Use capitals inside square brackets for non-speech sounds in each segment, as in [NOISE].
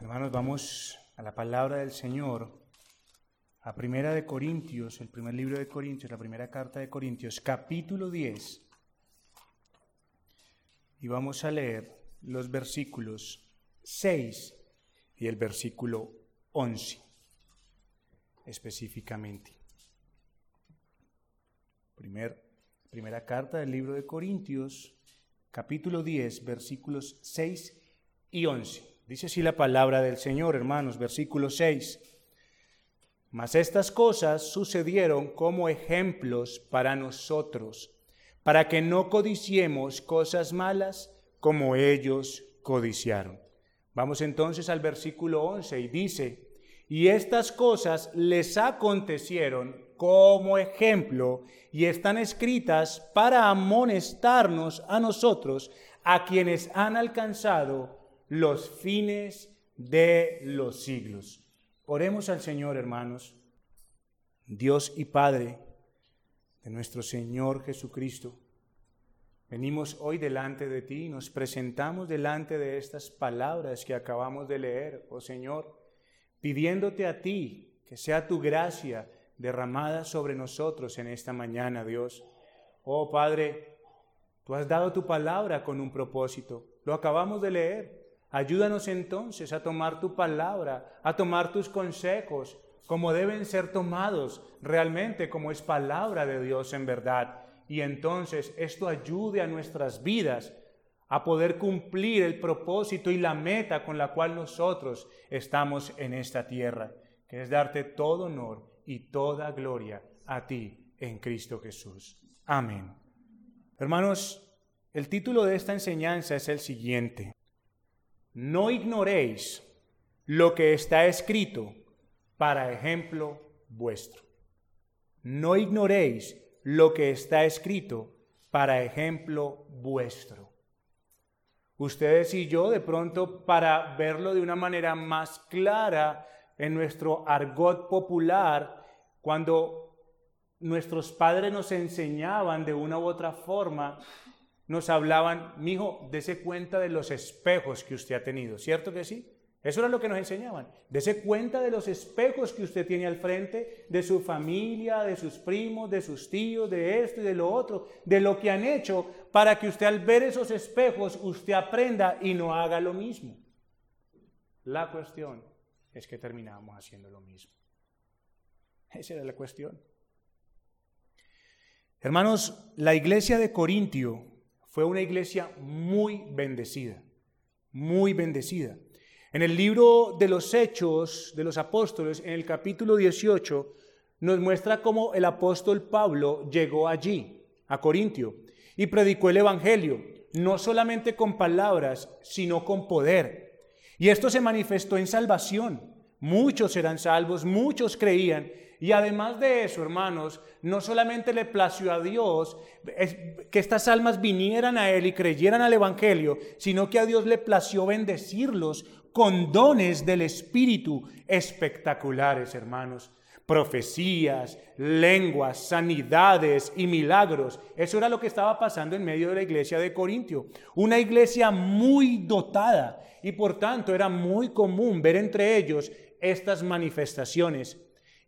Hermanos, vamos a la palabra del Señor, a Primera de Corintios, el primer libro de Corintios, la primera carta de Corintios, capítulo 10. Y vamos a leer los versículos 6 y el versículo 11 específicamente. Primer, primera carta del libro de Corintios, capítulo 10, versículos 6 y 11. Dice así la palabra del Señor, hermanos, versículo 6. Mas estas cosas sucedieron como ejemplos para nosotros, para que no codiciemos cosas malas como ellos codiciaron. Vamos entonces al versículo 11 y dice, y estas cosas les acontecieron como ejemplo y están escritas para amonestarnos a nosotros, a quienes han alcanzado los fines de los siglos. Oremos al Señor, hermanos, Dios y Padre de nuestro Señor Jesucristo. Venimos hoy delante de ti y nos presentamos delante de estas palabras que acabamos de leer, oh Señor, pidiéndote a ti que sea tu gracia derramada sobre nosotros en esta mañana, Dios. Oh Padre, tú has dado tu palabra con un propósito. Lo acabamos de leer. Ayúdanos entonces a tomar tu palabra, a tomar tus consejos, como deben ser tomados realmente, como es palabra de Dios en verdad. Y entonces esto ayude a nuestras vidas a poder cumplir el propósito y la meta con la cual nosotros estamos en esta tierra, que es darte todo honor y toda gloria a ti en Cristo Jesús. Amén. Hermanos, el título de esta enseñanza es el siguiente. No ignoréis lo que está escrito para ejemplo vuestro. No ignoréis lo que está escrito para ejemplo vuestro. Ustedes y yo, de pronto, para verlo de una manera más clara, en nuestro argot popular, cuando nuestros padres nos enseñaban de una u otra forma, nos hablaban, mijo, dese cuenta de los espejos que usted ha tenido, ¿cierto que sí? Eso era lo que nos enseñaban. Dese cuenta de los espejos que usted tiene al frente, de su familia, de sus primos, de sus tíos, de esto y de lo otro, de lo que han hecho, para que usted al ver esos espejos, usted aprenda y no haga lo mismo. La cuestión es que terminábamos haciendo lo mismo. Esa era la cuestión. Hermanos, la iglesia de Corintio fue una iglesia muy bendecida, muy bendecida. En el libro de los Hechos de los Apóstoles, en el capítulo 18, nos muestra cómo el apóstol Pablo llegó allí, a Corintio, y predicó el Evangelio, no solamente con palabras, sino con poder. Y esto se manifestó en salvación. Muchos eran salvos, muchos creían. Y además de eso, hermanos, no solamente le plació a Dios que estas almas vinieran a Él y creyeran al Evangelio, sino que a Dios le plació bendecirlos con dones del Espíritu espectaculares, hermanos profecías, lenguas, sanidades y milagros. Eso era lo que estaba pasando en medio de la iglesia de Corintio. Una iglesia muy dotada y por tanto era muy común ver entre ellos estas manifestaciones.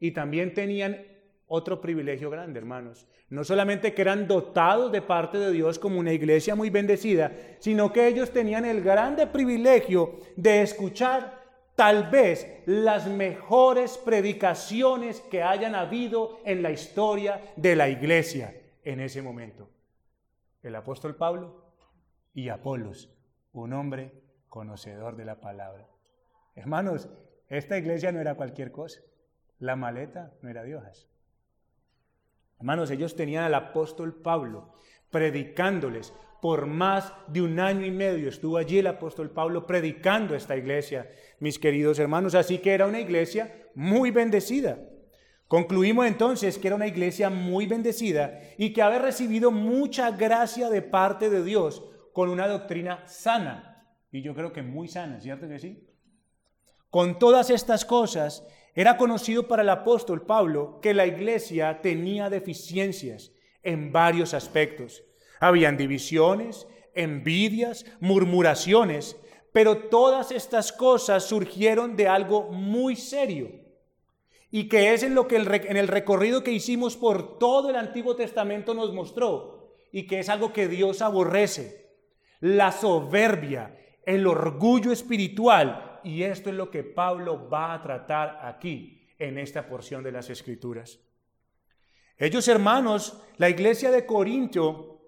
Y también tenían otro privilegio grande, hermanos. No solamente que eran dotados de parte de Dios como una iglesia muy bendecida, sino que ellos tenían el grande privilegio de escuchar tal vez las mejores predicaciones que hayan habido en la historia de la iglesia en ese momento. El apóstol Pablo y Apolos, un hombre conocedor de la palabra. Hermanos, esta iglesia no era cualquier cosa. La maleta no era de. Hermanos, ellos tenían al apóstol Pablo predicándoles por más de un año y medio estuvo allí el apóstol Pablo predicando esta iglesia, mis queridos hermanos. Así que era una iglesia muy bendecida. Concluimos entonces que era una iglesia muy bendecida y que había recibido mucha gracia de parte de Dios con una doctrina sana. Y yo creo que muy sana, ¿cierto que sí? Con todas estas cosas, era conocido para el apóstol Pablo que la iglesia tenía deficiencias en varios aspectos. Habían divisiones, envidias, murmuraciones, Pero todas estas cosas surgieron de algo muy serio y que es en lo que en el recorrido que hicimos por todo el Antiguo Testamento nos mostró y que es algo que Dios aborrece. La soberbia, el orgullo espiritual y esto es lo que Pablo va a tratar aquí en esta porción de las Escrituras. Ellos hermanos, la iglesia de Corintio,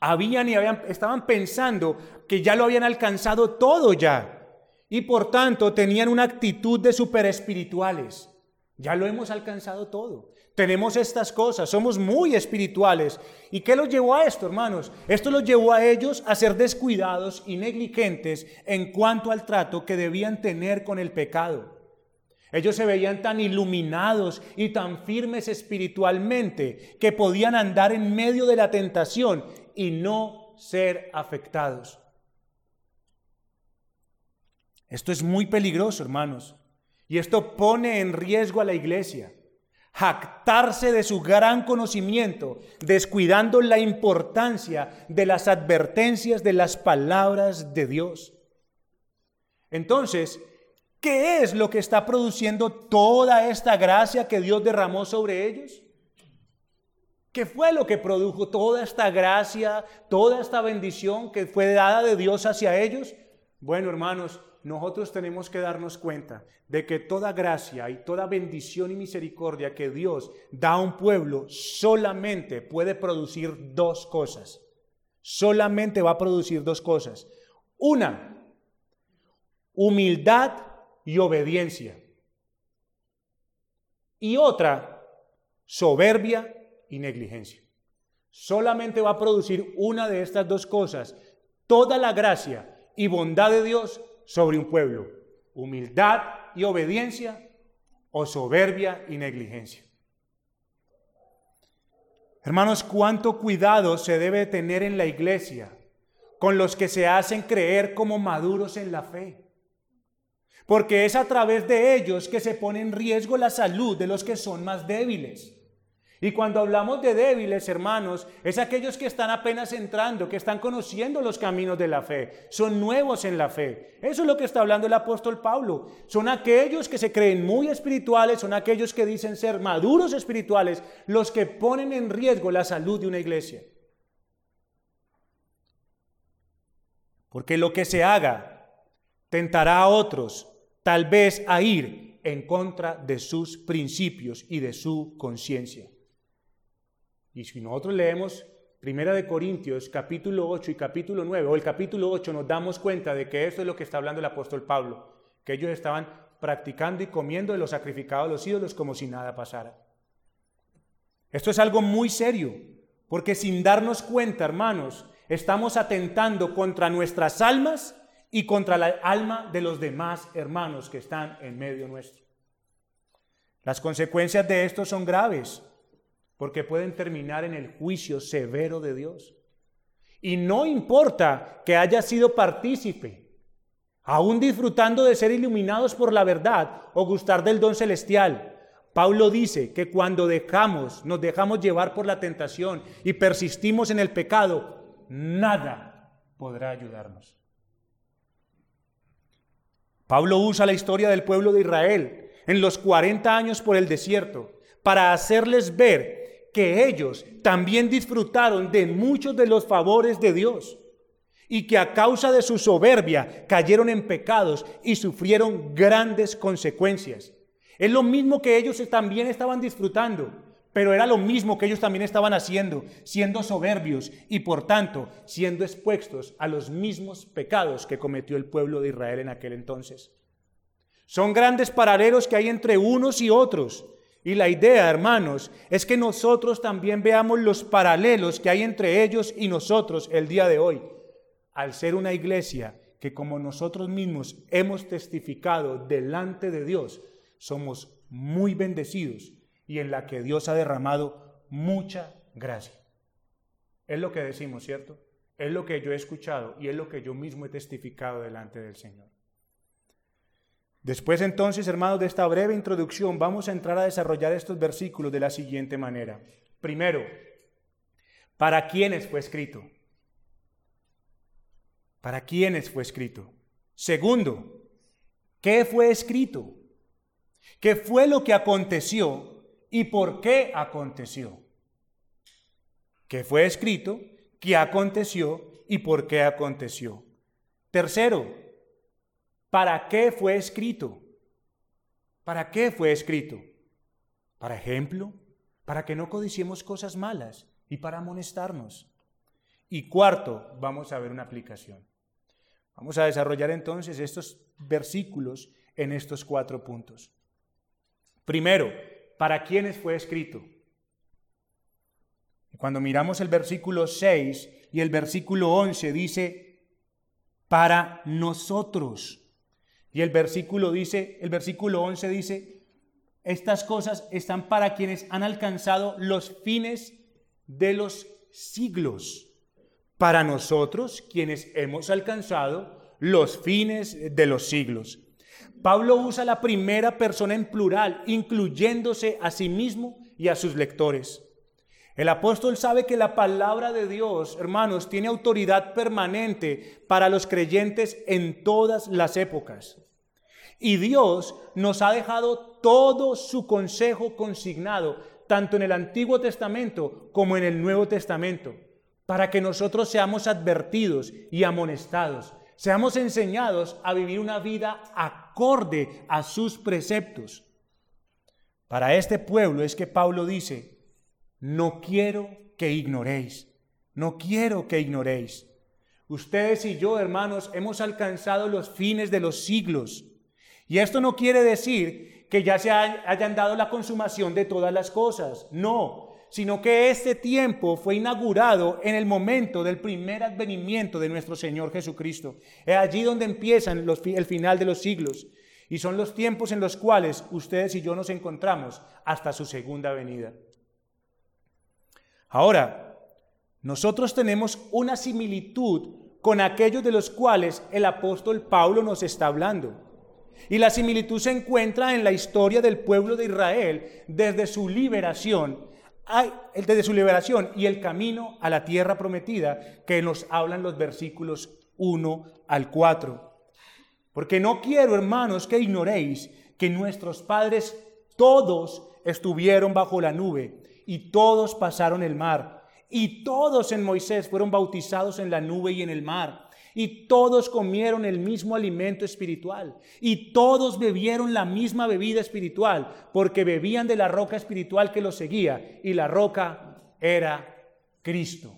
habían y habían, estaban pensando que ya lo habían alcanzado todo ya. Y por tanto tenían una actitud de super espirituales. Ya lo hemos alcanzado todo. Tenemos estas cosas, somos muy espirituales. ¿Y qué los llevó a esto, hermanos? Esto los llevó a ellos a ser descuidados y negligentes en cuanto al trato que debían tener con el pecado. Ellos se veían tan iluminados y tan firmes espiritualmente que podían andar en medio de la tentación y no ser afectados. Esto es muy peligroso, hermanos, y esto pone en riesgo a la iglesia. Jactarse de su gran conocimiento, descuidando la importancia de las advertencias de las palabras de Dios. Entonces, ¿Qué es lo que está produciendo toda esta gracia que Dios derramó sobre ellos? ¿Qué fue lo que produjo toda esta gracia, toda esta bendición que fue dada de Dios hacia ellos? Bueno, hermanos, nosotros tenemos que darnos cuenta de que toda gracia y toda bendición y misericordia que Dios da a un pueblo solamente puede producir dos cosas. Solamente va a producir dos cosas. Una, humildad y obediencia. Y otra, soberbia y negligencia. Solamente va a producir una de estas dos cosas, toda la gracia y bondad de Dios sobre un pueblo, humildad y obediencia o soberbia y negligencia. Hermanos, cuánto cuidado se debe tener en la iglesia con los que se hacen creer como maduros en la fe porque es a través de ellos que se pone en riesgo la salud de los que son más débiles. Y cuando hablamos de débiles, hermanos, es aquellos que están apenas entrando, que están conociendo los caminos de la fe, son nuevos en la fe. Eso es lo que está hablando el apóstol Pablo. Son aquellos que se creen muy espirituales, son aquellos que dicen ser maduros espirituales, los que ponen en riesgo la salud de una iglesia. Porque lo que se haga tentará a otros tal vez a ir en contra de sus principios y de su conciencia. Y si nosotros leemos Primera de Corintios capítulo 8 y capítulo 9, o el capítulo 8 nos damos cuenta de que esto es lo que está hablando el apóstol Pablo, que ellos estaban practicando y comiendo de los sacrificados a los ídolos como si nada pasara. Esto es algo muy serio, porque sin darnos cuenta, hermanos, estamos atentando contra nuestras almas y contra la alma de los demás hermanos que están en medio nuestro. Las consecuencias de esto son graves, porque pueden terminar en el juicio severo de Dios. Y no importa que haya sido partícipe, aún disfrutando de ser iluminados por la verdad o gustar del don celestial. Pablo dice que cuando dejamos, nos dejamos llevar por la tentación y persistimos en el pecado, nada podrá ayudarnos. Pablo usa la historia del pueblo de Israel en los 40 años por el desierto para hacerles ver que ellos también disfrutaron de muchos de los favores de Dios y que a causa de su soberbia cayeron en pecados y sufrieron grandes consecuencias. Es lo mismo que ellos también estaban disfrutando, pero era lo mismo que ellos también estaban haciendo, siendo soberbios y por tanto siendo expuestos a los mismos pecados que cometió el pueblo de Israel en aquel entonces. Son grandes paralelos que hay entre unos y otros. Y la idea, hermanos, es que nosotros también veamos los paralelos que hay entre ellos y nosotros el día de hoy, al ser una iglesia que como nosotros mismos hemos testificado delante de Dios, somos muy bendecidos y en la que Dios ha derramado mucha gracia. Es lo que decimos, ¿cierto? Es lo que yo he escuchado y es lo que yo mismo he testificado delante del Señor. Después entonces, hermanos, de esta breve introducción, vamos a entrar a desarrollar estos versículos de la siguiente manera. Primero, ¿para quiénes fue escrito? ¿Para quiénes fue escrito? Segundo, ¿qué fue escrito? ¿Qué fue lo que aconteció y por qué aconteció? ¿Qué fue escrito? ¿Qué aconteció y por qué aconteció? Tercero, ¿para qué fue escrito? ¿Para qué fue escrito? Para ejemplo, para que no codiciemos cosas malas y para amonestarnos. Y cuarto, vamos a ver una aplicación. Vamos a desarrollar entonces estos versículos en estos cuatro puntos. Primero, ¿para quiénes fue escrito? Cuando miramos el versículo 6 y el versículo 11 dice, para nosotros. Y el versículo dice, el versículo 11 dice, estas cosas están para quienes han alcanzado los fines de los siglos. Para nosotros, quienes hemos alcanzado los fines de los siglos. Pablo usa la primera persona en plural, incluyéndose a sí mismo y a sus lectores. El apóstol sabe que la palabra de Dios, hermanos, tiene autoridad permanente para los creyentes en todas las épocas. Y Dios nos ha dejado todo su consejo consignado, tanto en el Antiguo Testamento como en el Nuevo Testamento, para que nosotros seamos advertidos y amonestados, seamos enseñados a vivir una vida acorde a sus preceptos. Para este pueblo es que Pablo dice, no quiero que ignoréis, no quiero que ignoréis. Ustedes y yo, hermanos, hemos alcanzado los fines de los siglos. Y esto no quiere decir que ya se hayan dado la consumación de todas las cosas, no, sino que este tiempo fue inaugurado en el momento del primer advenimiento de nuestro Señor Jesucristo. Es allí donde empiezan el final de los siglos. Y son los tiempos en los cuales ustedes y yo nos encontramos hasta su segunda venida. Ahora, nosotros tenemos una similitud con aquellos de los cuales el apóstol Pablo nos está hablando. Y la similitud se encuentra en la historia del pueblo de Israel desde su liberación, desde su liberación y el camino a la tierra prometida que nos hablan los versículos 1 al 4. Porque no quiero, hermanos, que ignoréis que nuestros padres todos estuvieron bajo la nube y todos pasaron el mar. Y todos en Moisés fueron bautizados en la nube y en el mar. Y todos comieron el mismo alimento espiritual. Y todos bebieron la misma bebida espiritual, porque bebían de la roca espiritual que los seguía. Y la roca era Cristo.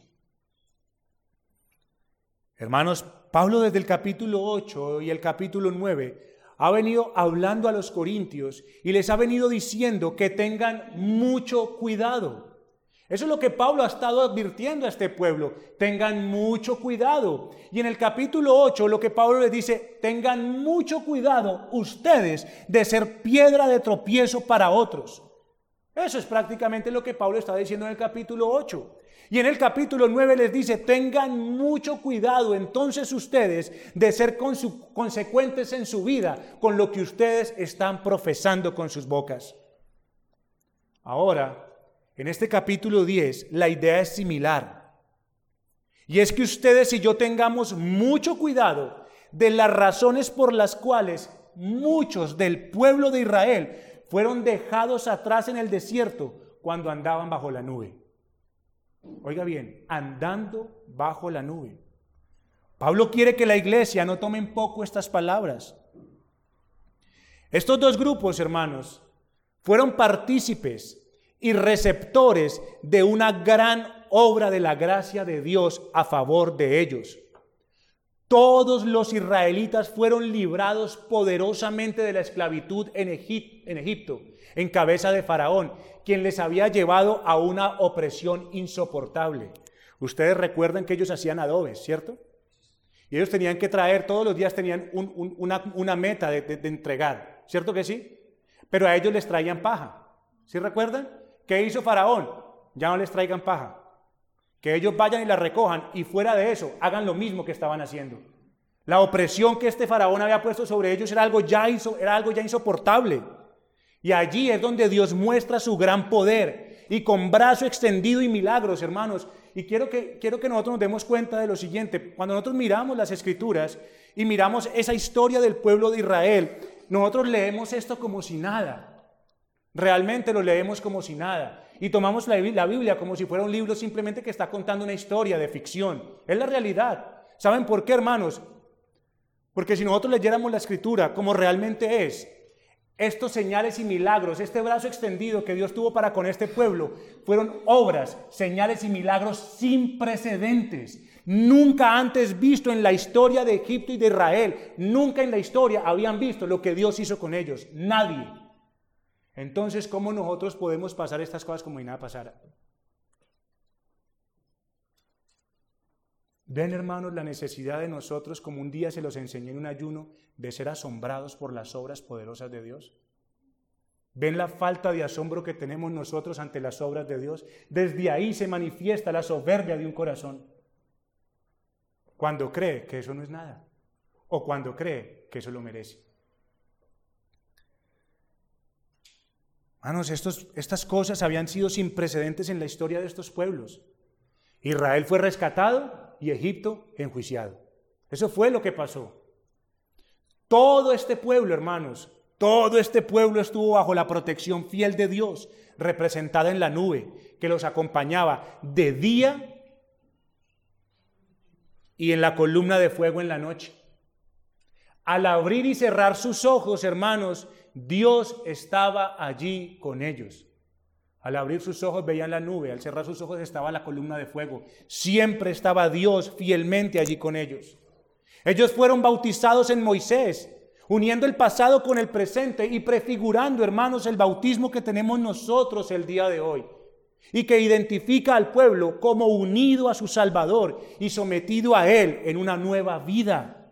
Hermanos, Pablo desde el capítulo 8 y el capítulo 9 ha venido hablando a los corintios y les ha venido diciendo que tengan mucho cuidado. Eso es lo que Pablo ha estado advirtiendo a este pueblo. Tengan mucho cuidado. Y en el capítulo 8 lo que Pablo les dice, tengan mucho cuidado ustedes de ser piedra de tropiezo para otros. Eso es prácticamente lo que Pablo está diciendo en el capítulo 8. Y en el capítulo 9 les dice, tengan mucho cuidado entonces ustedes de ser consecuentes en su vida con lo que ustedes están profesando con sus bocas. Ahora, en este capítulo 10, la idea es similar. Y es que ustedes y yo tengamos mucho cuidado de las razones por las cuales muchos del pueblo de Israel fueron dejados atrás en el desierto cuando andaban bajo la nube. Oiga bien, andando bajo la nube. Pablo quiere que la iglesia no tome en poco estas palabras. Estos dos grupos, hermanos, fueron partícipes y receptores de una gran obra de la gracia de Dios a favor de ellos. Todos los israelitas fueron librados poderosamente de la esclavitud en, Egipto, en cabeza de Faraón, quien les había llevado a una opresión insoportable. Ustedes recuerdan que ellos hacían adobes, ¿cierto? Y ellos tenían que traer, todos los días tenían una, meta de, entregar, ¿cierto que sí? Pero a ellos les traían paja. ¿Sí recuerdan? ¿Qué hizo Faraón? Ya no les traigan paja. Que ellos vayan y la recojan y fuera de eso hagan lo mismo que estaban haciendo. La opresión que este faraón había puesto sobre ellos era algo ya, era algo ya insoportable. Y allí es donde Dios muestra su gran poder y con brazo extendido y milagros, hermanos. Y quiero que, quiero que nosotros nos demos cuenta de lo siguiente. Cuando nosotros miramos las escrituras y miramos esa historia del pueblo de Israel, nosotros leemos esto como si nada. Realmente lo leemos como si nada. Y tomamos la, Biblia como si fuera un libro simplemente que está contando una historia de ficción. Es la realidad. ¿Saben por qué, hermanos? Porque si nosotros leyéramos la escritura como realmente es, estos señales y milagros, este brazo extendido que Dios tuvo para con este pueblo, fueron obras, señales y milagros sin precedentes. Nunca antes visto en la historia de Egipto y de Israel, nunca en la historia habían visto lo que Dios hizo con ellos. Nadie. Entonces, ¿cómo nosotros podemos pasar estas cosas como si nada pasara? Ven, hermanos, la necesidad de nosotros, como un día se los enseñé en un ayuno, de ser asombrados por las obras poderosas de Dios. Ven la falta de asombro que tenemos nosotros ante las obras de Dios. Desde ahí se manifiesta la soberbia de un corazón. Cuando cree que eso no es nada. O cuando cree que eso lo merece. Hermanos, estas cosas habían sido sin precedentes en la historia de estos pueblos. Israel fue rescatado y Egipto enjuiciado. Eso fue lo que pasó. Todo este pueblo, hermanos, todo este pueblo estuvo bajo la protección fiel de Dios, representada en la nube, que los acompañaba de día y en la columna de fuego en la noche. Al abrir y cerrar sus ojos, hermanos, Dios estaba allí con ellos. Al abrir sus ojos veían la nube, al cerrar sus ojos estaba la columna de fuego. Siempre estaba Dios fielmente allí con ellos. Ellos fueron bautizados en Moisés, uniendo el pasado con el presente y prefigurando, hermanos, el bautismo que tenemos nosotros el día de hoy y que identifica al pueblo como unido a su Salvador y sometido a Él en una nueva vida.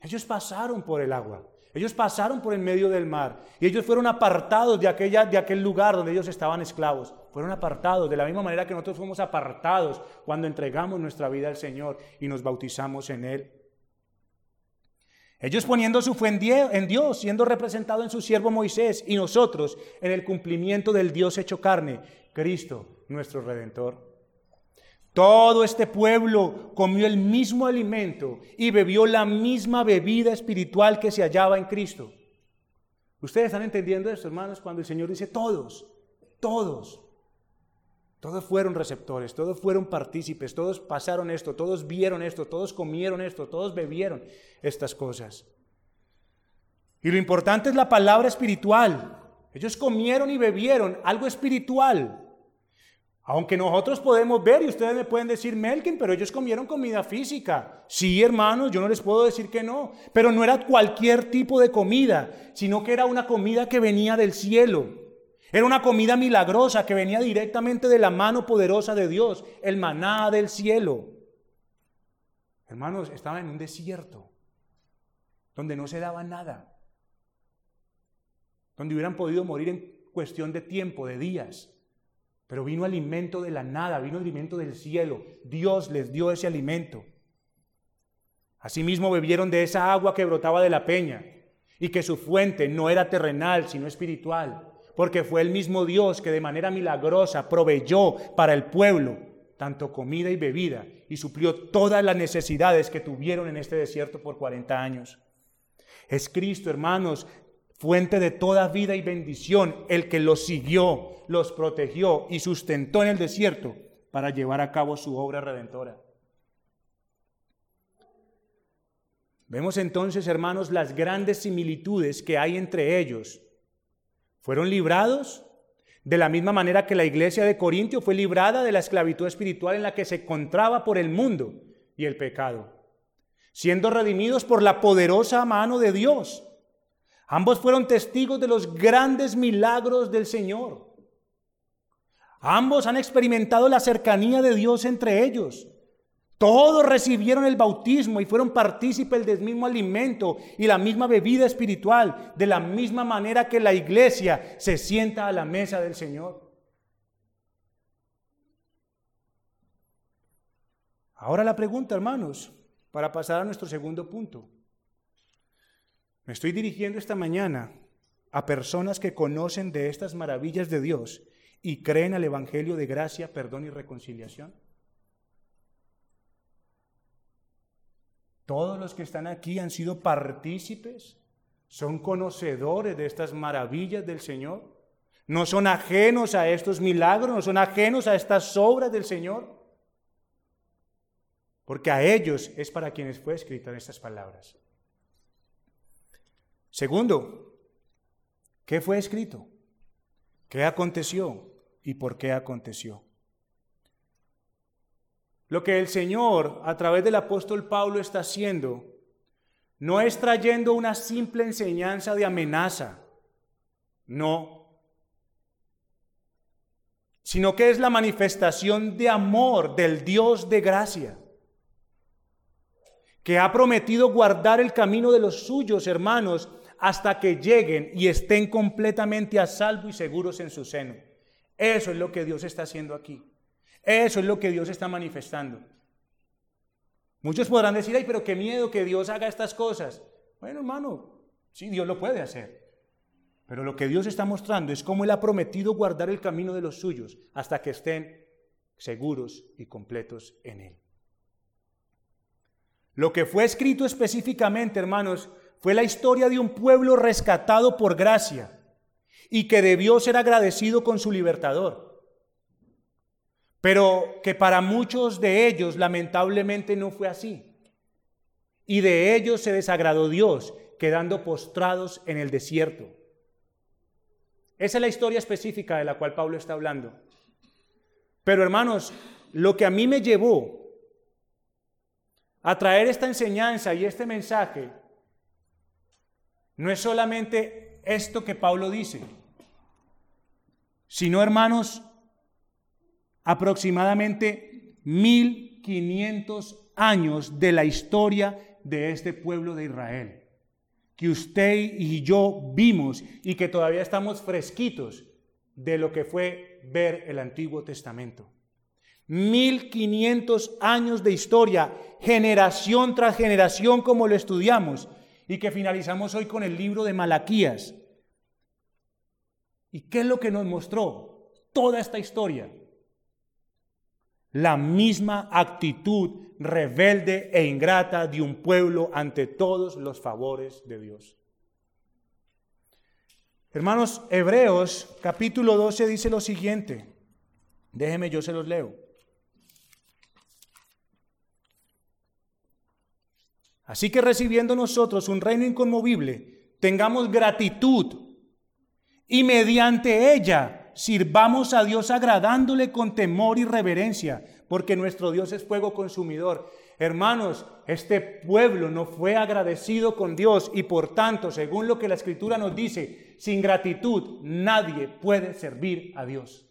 Ellos pasaron por el agua. Ellos pasaron por el medio del mar y ellos fueron apartados de, aquella, de aquel lugar donde ellos estaban esclavos. Fueron apartados de la misma manera que nosotros fuimos apartados cuando entregamos nuestra vida al Señor y nos bautizamos en Él. Ellos poniendo su fe en Dios, siendo representado en su siervo Moisés y nosotros en el cumplimiento del Dios hecho carne, Cristo, nuestro Redentor. Todo este pueblo comió el mismo alimento y bebió la misma bebida espiritual que se hallaba en Cristo. ¿Ustedes están entendiendo esto, hermanos? Cuando el Señor dice todos, todos, todos fueron receptores, todos fueron partícipes, todos pasaron esto, todos vieron esto, todos comieron esto, todos bebieron estas cosas. Y lo importante es la palabra espiritual. Ellos comieron y bebieron algo espiritual. Aunque nosotros podemos ver y ustedes me pueden decir, Melkin, pero ellos comieron comida física. Sí, hermanos, yo no les puedo decir que no. Pero no era cualquier tipo de comida, sino que era una comida que venía del cielo. Era una comida milagrosa que venía directamente de la mano poderosa de Dios, el maná del cielo. Hermanos, estaban en un desierto, donde no se daba nada, donde hubieran podido morir en cuestión de tiempo, de días. Pero vino alimento de la nada, vino alimento del cielo. Dios les dio ese alimento. Asimismo bebieron de esa agua que brotaba de la peña y que su fuente no era terrenal, sino espiritual, porque fue el mismo Dios que de manera milagrosa proveyó para el pueblo tanto comida y bebida y suplió todas las necesidades que tuvieron en este desierto por 40 años. Es Cristo, hermanos, fuente de toda vida y bendición, el que los siguió, los protegió y sustentó en el desierto para llevar a cabo su obra redentora. Vemos entonces, hermanos, las grandes similitudes que hay entre ellos. Fueron librados de la misma manera que la iglesia de Corintio fue librada de la esclavitud espiritual en la que se encontraba por el mundo y el pecado, siendo redimidos por la poderosa mano de Dios Ambos fueron testigos de los grandes milagros del Señor. Ambos han experimentado la cercanía de Dios entre ellos. Todos recibieron el bautismo y fueron partícipes del mismo alimento y la misma bebida espiritual, de la misma manera que la iglesia se sienta a la mesa del Señor. Ahora la pregunta, hermanos, para pasar a nuestro segundo punto. Me estoy dirigiendo esta mañana a personas que conocen de estas maravillas de Dios y creen al Evangelio de gracia, perdón y reconciliación? Todos los que están aquí han sido partícipes, son conocedores de estas maravillas del Señor, no son ajenos a estos milagros, no son ajenos a estas obras del Señor, porque a ellos es para quienes fue escrita estas palabras. Segundo, ¿qué fue escrito? ¿Qué aconteció y por qué aconteció? Lo que el Señor a través del apóstol Pablo está haciendo no es trayendo una simple enseñanza de amenaza, no, sino que es la manifestación de amor del Dios de gracia, que ha prometido guardar el camino de los suyos hermanos hasta que lleguen y estén completamente a salvo y seguros en su seno. Eso es lo que Dios está haciendo aquí. Eso es lo que Dios está manifestando. Muchos podrán decir, ay, pero qué miedo que Dios haga estas cosas. Bueno, hermano, sí, Dios lo puede hacer. Pero lo que Dios está mostrando es cómo Él ha prometido guardar el camino de los suyos hasta que estén seguros y completos en Él. Lo que fue escrito específicamente, hermanos, fue la historia de un pueblo rescatado por gracia y que debió ser agradecido con su libertador pero que para muchos de ellos lamentablemente no fue así. Y de ellos se desagradó Dios, quedando postrados en el desierto. Esa es la historia específica de la cual Pablo está hablando. Pero hermanos, lo que a mí me llevó a traer esta enseñanza y este mensaje no es solamente esto que Pablo dice, sino hermanos, aproximadamente 1500 años de la historia de este pueblo de Israel, que usted y yo vimos y que todavía estamos fresquitos de lo que fue ver el Antiguo Testamento. 1500 años de historia, generación tras generación como lo estudiamos y que finalizamos hoy con el libro de Malaquías. ¿Y qué es lo que nos mostró toda esta historia? la misma actitud rebelde e ingrata de un pueblo ante todos los favores de Dios. Hermanos, Hebreos capítulo 12 dice lo siguiente. Déjeme, yo se los leo. Así que recibiendo nosotros un reino inconmovible, tengamos gratitud y mediante ella sirvamos a Dios agradándole con temor y reverencia, porque nuestro Dios es fuego consumidor. Hermanos, este pueblo no fue agradecido con Dios y por tanto, según lo que la escritura nos dice, sin gratitud nadie puede servir a Dios.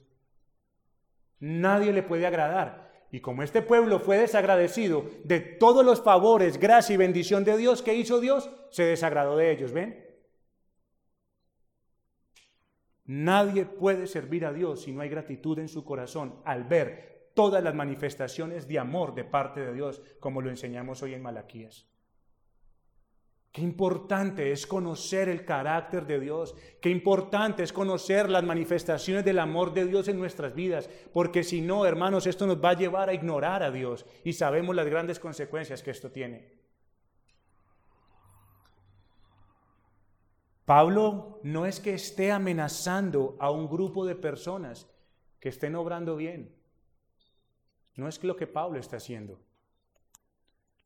Nadie le puede agradar. Y como este pueblo fue desagradecido de todos los favores, gracia y bendición de Dios que hizo Dios, se desagradó de ellos, ¿ven? Nadie puede servir a Dios si no hay gratitud en su corazón al ver todas las manifestaciones de amor de parte de Dios, como lo enseñamos hoy en Malaquías. Qué importante es conocer el carácter de Dios, qué importante es conocer las manifestaciones del amor de Dios en nuestras vidas, porque si no, hermanos, esto nos va a llevar a ignorar a Dios y sabemos las grandes consecuencias que esto tiene. Pablo no es que esté amenazando a un grupo de personas que estén obrando bien. No es lo que Pablo está haciendo.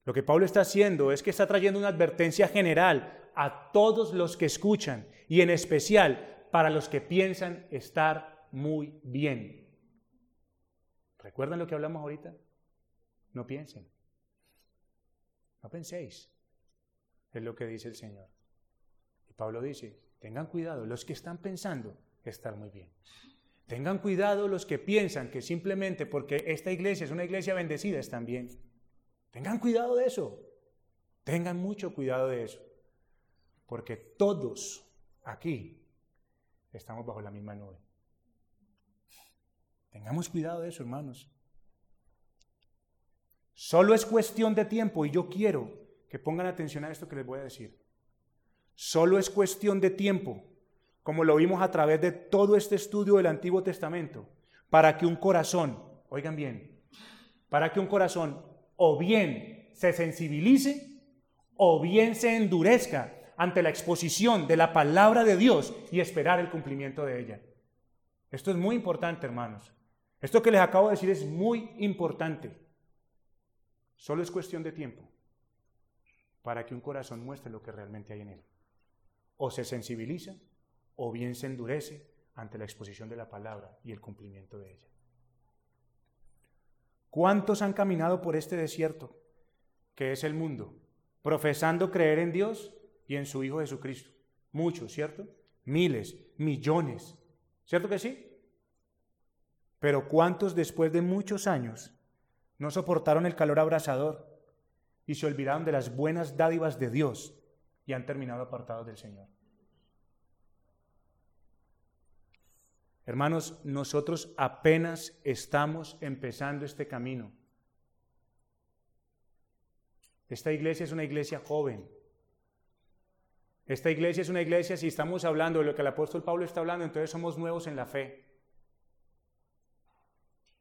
Lo que Pablo está haciendo es que está trayendo una advertencia general a todos los que escuchan y en especial para los que piensan estar muy bien. ¿Recuerdan lo que hablamos ahorita? No piensen. No penséis. Es lo que dice el Señor. Pablo dice, tengan cuidado los que están pensando estar muy bien. Tengan cuidado los que piensan que simplemente porque esta iglesia es una iglesia bendecida están bien. Tengan cuidado de eso. Tengan mucho cuidado de eso. Porque todos aquí estamos bajo la misma nube. Tengamos cuidado de eso, hermanos. Solo es cuestión de tiempo y yo quiero que pongan atención a esto que les voy a decir. Solo es cuestión de tiempo como lo vimos a través de todo este estudio del Antiguo Testamento, para que un corazón, oigan bien, para que un corazón o bien se sensibilice o bien se endurezca ante la exposición de la palabra de Dios y esperar el cumplimiento de ella. Esto es muy importante, hermanos. Esto que les acabo de decir es muy importante. Solo es cuestión de tiempo para que un corazón muestre lo que realmente hay en él. O se sensibiliza o bien se endurece ante la exposición de la palabra y el cumplimiento de ella. ¿Cuántos han caminado por este desierto que es el mundo, profesando creer en Dios y en su Hijo Jesucristo? Muchos, ¿cierto? Miles, millones. ¿Cierto que sí? Pero ¿cuántos después de muchos años no soportaron el calor abrasador y se olvidaron de las buenas dádivas de Dios y han terminado apartados del Señor? Hermanos, nosotros apenas estamos empezando este camino. Esta iglesia es una iglesia joven. Esta iglesia es una iglesia, si estamos hablando de lo que el apóstol Pablo está hablando, entonces somos nuevos en la fe.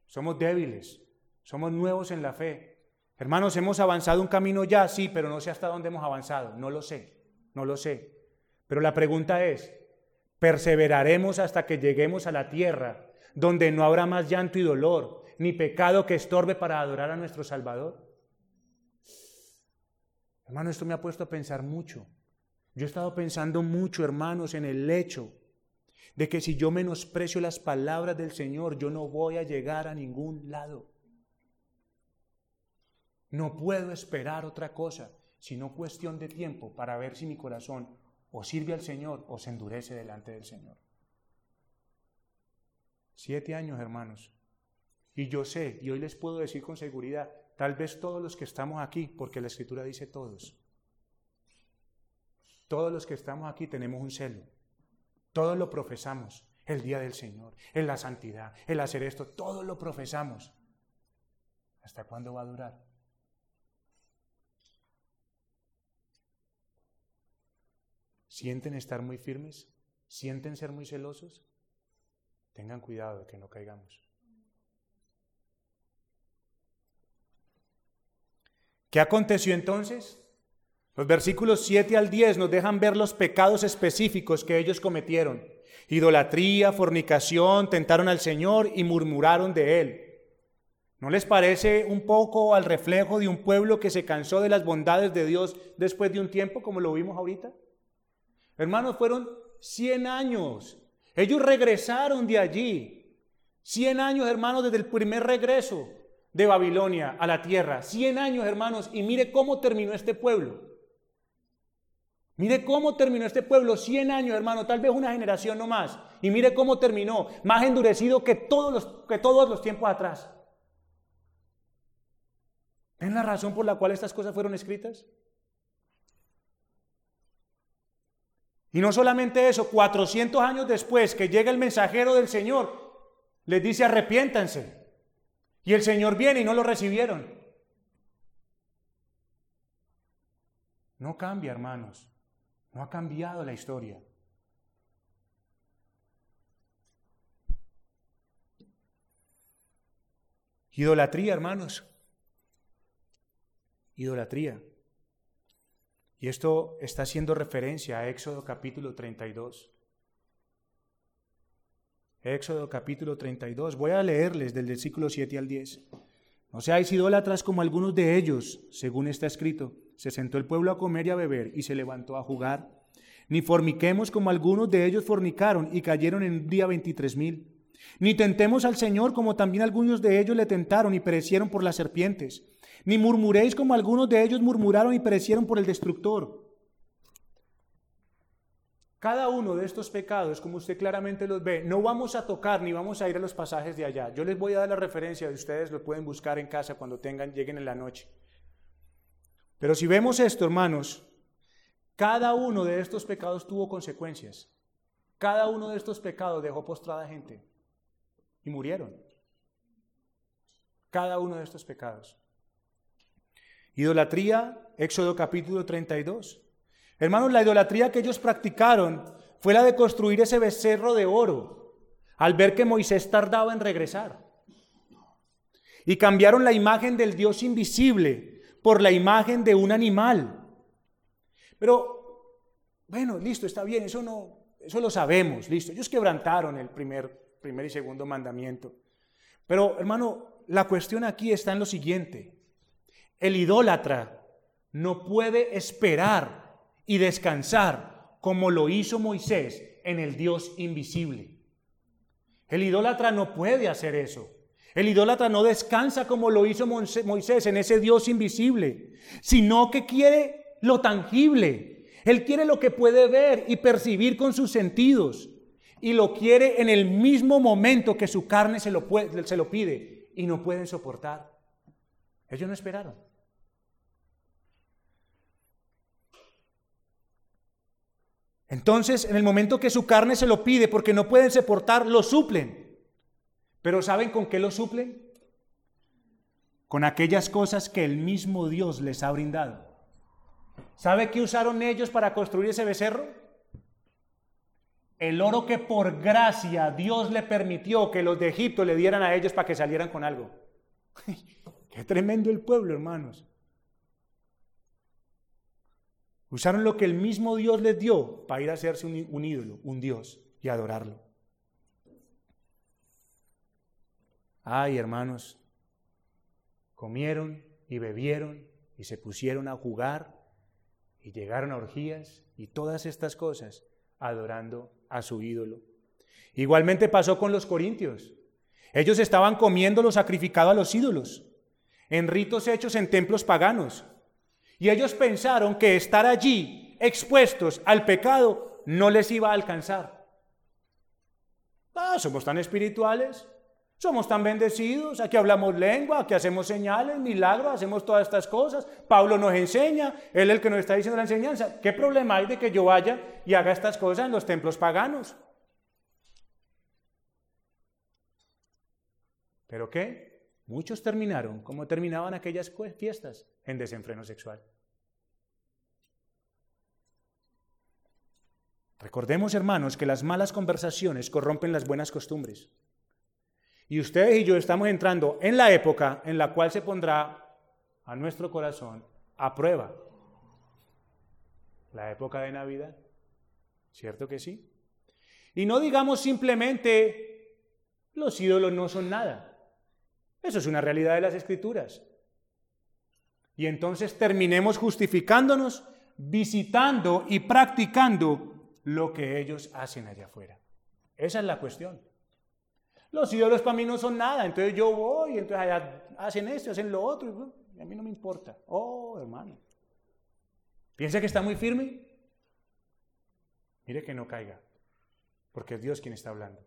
Somos débiles, somos nuevos en la fe. Hermanos, hemos avanzado un camino ya, sí, pero no sé hasta dónde hemos avanzado. No lo sé, no lo sé. Pero la pregunta es, Perseveraremos hasta que lleguemos a la tierra, donde no habrá más llanto y dolor, ni pecado que estorbe para adorar a nuestro Salvador. Hermano, esto me ha puesto a pensar mucho. Yo he estado pensando mucho, hermanos, en el hecho de que si yo menosprecio las palabras del Señor, yo no voy a llegar a ningún lado. No puedo esperar otra cosa, sino cuestión de tiempo para ver si mi corazón o sirve al Señor o se endurece delante del Señor. Siete años, hermanos. Y yo sé, y hoy les puedo decir con seguridad, tal vez todos los que estamos aquí, porque la Escritura dice todos, todos los que estamos aquí tenemos un celo, todos lo profesamos, el día del Señor, en la santidad, el hacer esto, todos lo profesamos. ¿Hasta cuándo va a durar? ¿Sienten estar muy firmes? ¿Sienten ser muy celosos? Tengan cuidado de que no caigamos. ¿Qué aconteció entonces? Los versículos 7 al 10 nos dejan ver los pecados específicos que ellos cometieron. Idolatría, fornicación, tentaron al Señor y murmuraron de Él. ¿No les parece un poco al reflejo de un pueblo que se cansó de las bondades de Dios después de un tiempo, como lo vimos ahorita? Hermanos, fueron 100 años. Ellos regresaron de allí. 100 años, hermanos, desde el primer regreso de Babilonia a la tierra. 100 años, hermanos, y mire cómo terminó este pueblo. Mire cómo terminó este pueblo, 100 años, hermano, tal vez una generación no más. Y mire cómo terminó, más endurecido que todos los, que todos los tiempos atrás. ¿Ven la razón por la cual estas cosas fueron escritas? Y no solamente eso, 400 años después que llega el mensajero del Señor, les dice arrepiéntanse. Y el Señor viene y no lo recibieron. No cambia, hermanos. No ha cambiado la historia. Idolatría, hermanos. Idolatría. Y esto está haciendo referencia a Éxodo capítulo 32. Éxodo capítulo 32. Voy a leerles del versículo 7 al 10. No seáis idólatras como algunos de ellos, según está escrito. Se sentó el pueblo a comer y a beber y se levantó a jugar. Ni forniquemos como algunos de ellos fornicaron y cayeron en un día veintitrés mil. Ni tentemos al Señor como también algunos de ellos le tentaron y perecieron por las serpientes ni murmuréis como algunos de ellos murmuraron y perecieron por el destructor. Cada uno de estos pecados, como usted claramente los ve, no vamos a tocar ni vamos a ir a los pasajes de allá. Yo les voy a dar la referencia de ustedes, lo pueden buscar en casa cuando tengan, lleguen en la noche. Pero si vemos esto, hermanos, cada uno de estos pecados tuvo consecuencias. Cada uno de estos pecados dejó postrada gente y murieron. Cada uno de estos pecados. Idolatría, Éxodo capítulo 32. Hermanos, la idolatría que ellos practicaron fue la de construir ese becerro de oro al ver que Moisés tardaba en regresar. Y cambiaron la imagen del Dios invisible por la imagen de un animal. Pero, bueno, listo, está bien, eso no, eso lo sabemos, listo. Ellos quebrantaron el primer, primer y segundo mandamiento. Pero, hermano, la cuestión aquí está en lo siguiente. El idólatra no puede esperar y descansar como lo hizo Moisés en el Dios invisible. El idólatra no puede hacer eso. El idólatra no descansa como lo hizo Moisés en ese Dios invisible, sino que quiere lo tangible. Él quiere lo que puede ver y percibir con sus sentidos. Y lo quiere en el mismo momento que su carne se lo, se lo pide y no pueden soportar. Ellos no esperaron. Entonces, en el momento que su carne se lo pide porque no pueden soportar, lo suplen. Pero ¿saben con qué lo suplen? Con aquellas cosas que el mismo Dios les ha brindado. ¿Sabe qué usaron ellos para construir ese becerro? El oro que por gracia Dios le permitió que los de Egipto le dieran a ellos para que salieran con algo. [LAUGHS] Qué tremendo el pueblo, hermanos. Usaron lo que el mismo Dios les dio para ir a hacerse un, ídolo, un Dios, y adorarlo. Ay, hermanos, comieron y bebieron y se pusieron a jugar y llegaron a orgías y todas estas cosas adorando a su ídolo. Igualmente pasó con los corintios. Ellos estaban comiendo lo sacrificado a los ídolos, en ritos hechos en templos paganos. Y ellos pensaron que estar allí expuestos al pecado no les iba a alcanzar. Ah, somos tan espirituales, somos tan bendecidos, aquí hablamos lengua, aquí hacemos señales, milagros, hacemos todas estas cosas. Pablo nos enseña, él es el que nos está diciendo la enseñanza. ¿Qué problema hay de que yo vaya y haga estas cosas en los templos paganos? ¿Pero qué? Muchos terminaron como terminaban aquellas fiestas, en desenfreno sexual. Recordemos, hermanos, que las malas conversaciones corrompen las buenas costumbres. Y ustedes y yo estamos entrando en la época en la cual se pondrá a nuestro corazón a prueba. La época de Navidad. ¿Cierto que sí? Y no digamos simplemente, los ídolos no son nada. Eso es una realidad de las escrituras. Y entonces terminemos justificándonos, visitando y practicando lo que ellos hacen allá afuera. Esa es la cuestión. Los ídolos para mí no son nada, entonces yo voy, entonces allá hacen esto, hacen lo otro, y a mí no me importa. Oh, hermano. ¿Piensa que está muy firme? Mire que no caiga, porque es Dios quien está hablando.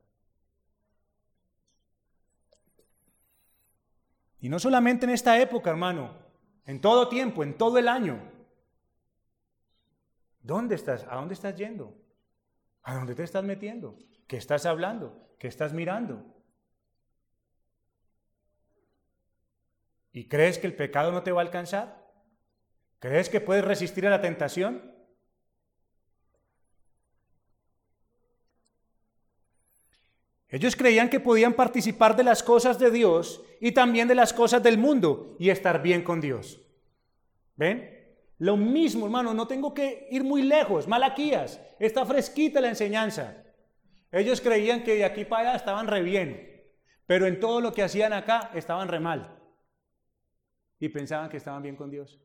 Y no solamente en esta época, hermano, en todo tiempo, en todo el año. ¿Dónde estás? ¿A dónde estás yendo? ¿A dónde te estás metiendo? ¿Qué estás hablando? ¿Qué estás mirando? ¿Y crees que el pecado no te va a alcanzar? ¿Crees que puedes resistir a la tentación? Ellos creían que podían participar de las cosas de Dios y también de las cosas del mundo y estar bien con Dios. ¿Ven? Lo mismo, hermano, no tengo que ir muy lejos. Malaquías, está fresquita la enseñanza. Ellos creían que de aquí para allá estaban re bien, pero en todo lo que hacían acá estaban re mal. Y pensaban que estaban bien con Dios.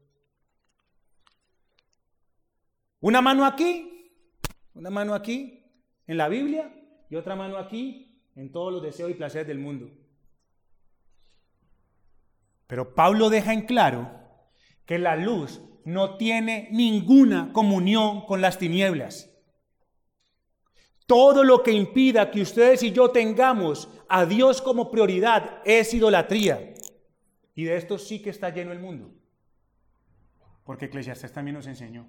Una mano aquí, una mano aquí, en la Biblia, y otra mano aquí, en todos los deseos y placeres del mundo. Pero Pablo deja en claro que la luz no tiene ninguna comunión con las tinieblas. Todo lo que impida que ustedes y yo tengamos a Dios como prioridad es idolatría. Y de esto sí que está lleno el mundo. Porque Eclesiastes también nos enseñó.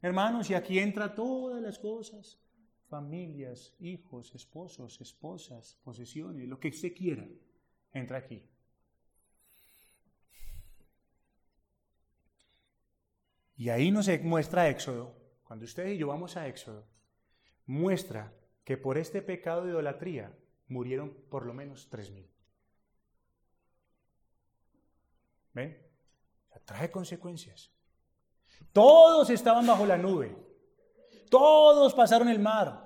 Hermanos, y aquí entra todas las cosas familias, hijos, esposos, esposas, posesiones, lo que usted quiera, entra aquí. Y ahí nos muestra Éxodo, cuando ustedes y yo vamos a Éxodo, muestra que por este pecado de idolatría murieron por lo menos tres mil. ¿Ven? Trae consecuencias. Todos estaban bajo la nube. Todos pasaron el mar.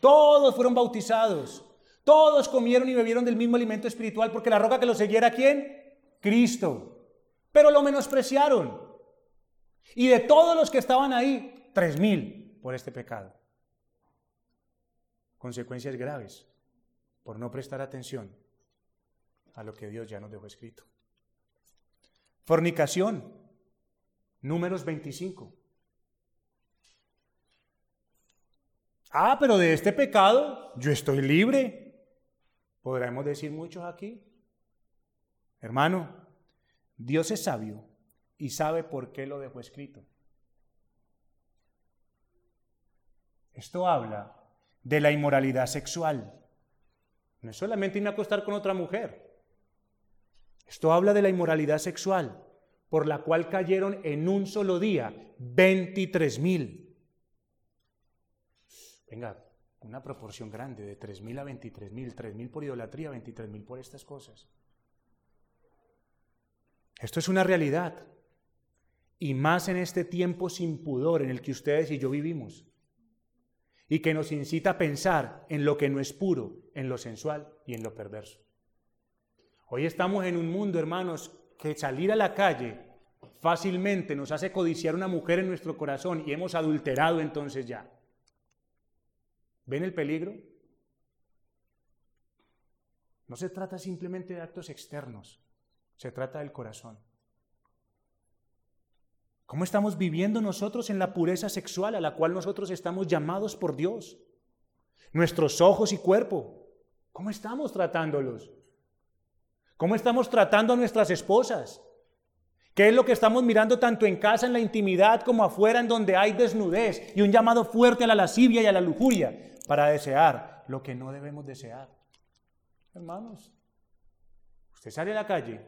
Todos fueron bautizados. Todos comieron y bebieron del mismo alimento espiritual porque la roca que los siguiera, ¿quién? Cristo. Pero lo menospreciaron. Y de todos los que estaban ahí, tres mil por este pecado. Consecuencias graves por no prestar atención a lo que Dios ya nos dejó escrito. Fornicación, números 25. Ah, pero de este pecado yo estoy libre. Podremos decir muchos aquí. Hermano, Dios es sabio y sabe por qué lo dejó escrito. Esto habla de la inmoralidad sexual. No es solamente ir a acostar con otra mujer. Esto habla de la inmoralidad sexual, por la cual cayeron en un solo día 23 mil. Venga, una proporción grande de 3 mil a 23 mil, 3 mil por idolatría, 23 mil por estas cosas. Esto es una realidad. Y más en este tiempo sin pudor en el que ustedes y yo vivimos. Y que nos incita a pensar en lo que no es puro, en lo sensual y en lo perverso. Hoy estamos en un mundo, hermanos, que salir a la calle fácilmente nos hace codiciar una mujer en nuestro corazón y hemos adulterado entonces ya. ¿Ven el peligro? No se trata simplemente de actos externos, se trata del corazón. ¿Cómo estamos viviendo nosotros en la pureza sexual a la cual nosotros estamos llamados por Dios? Nuestros ojos y cuerpo, ¿cómo estamos tratándolos? ¿Cómo estamos tratando a nuestras esposas? ¿Qué es lo que estamos mirando tanto en casa, en la intimidad, como afuera, en donde hay desnudez y un llamado fuerte a la lascivia y a la lujuria para desear lo que no debemos desear? Hermanos, usted sale a la calle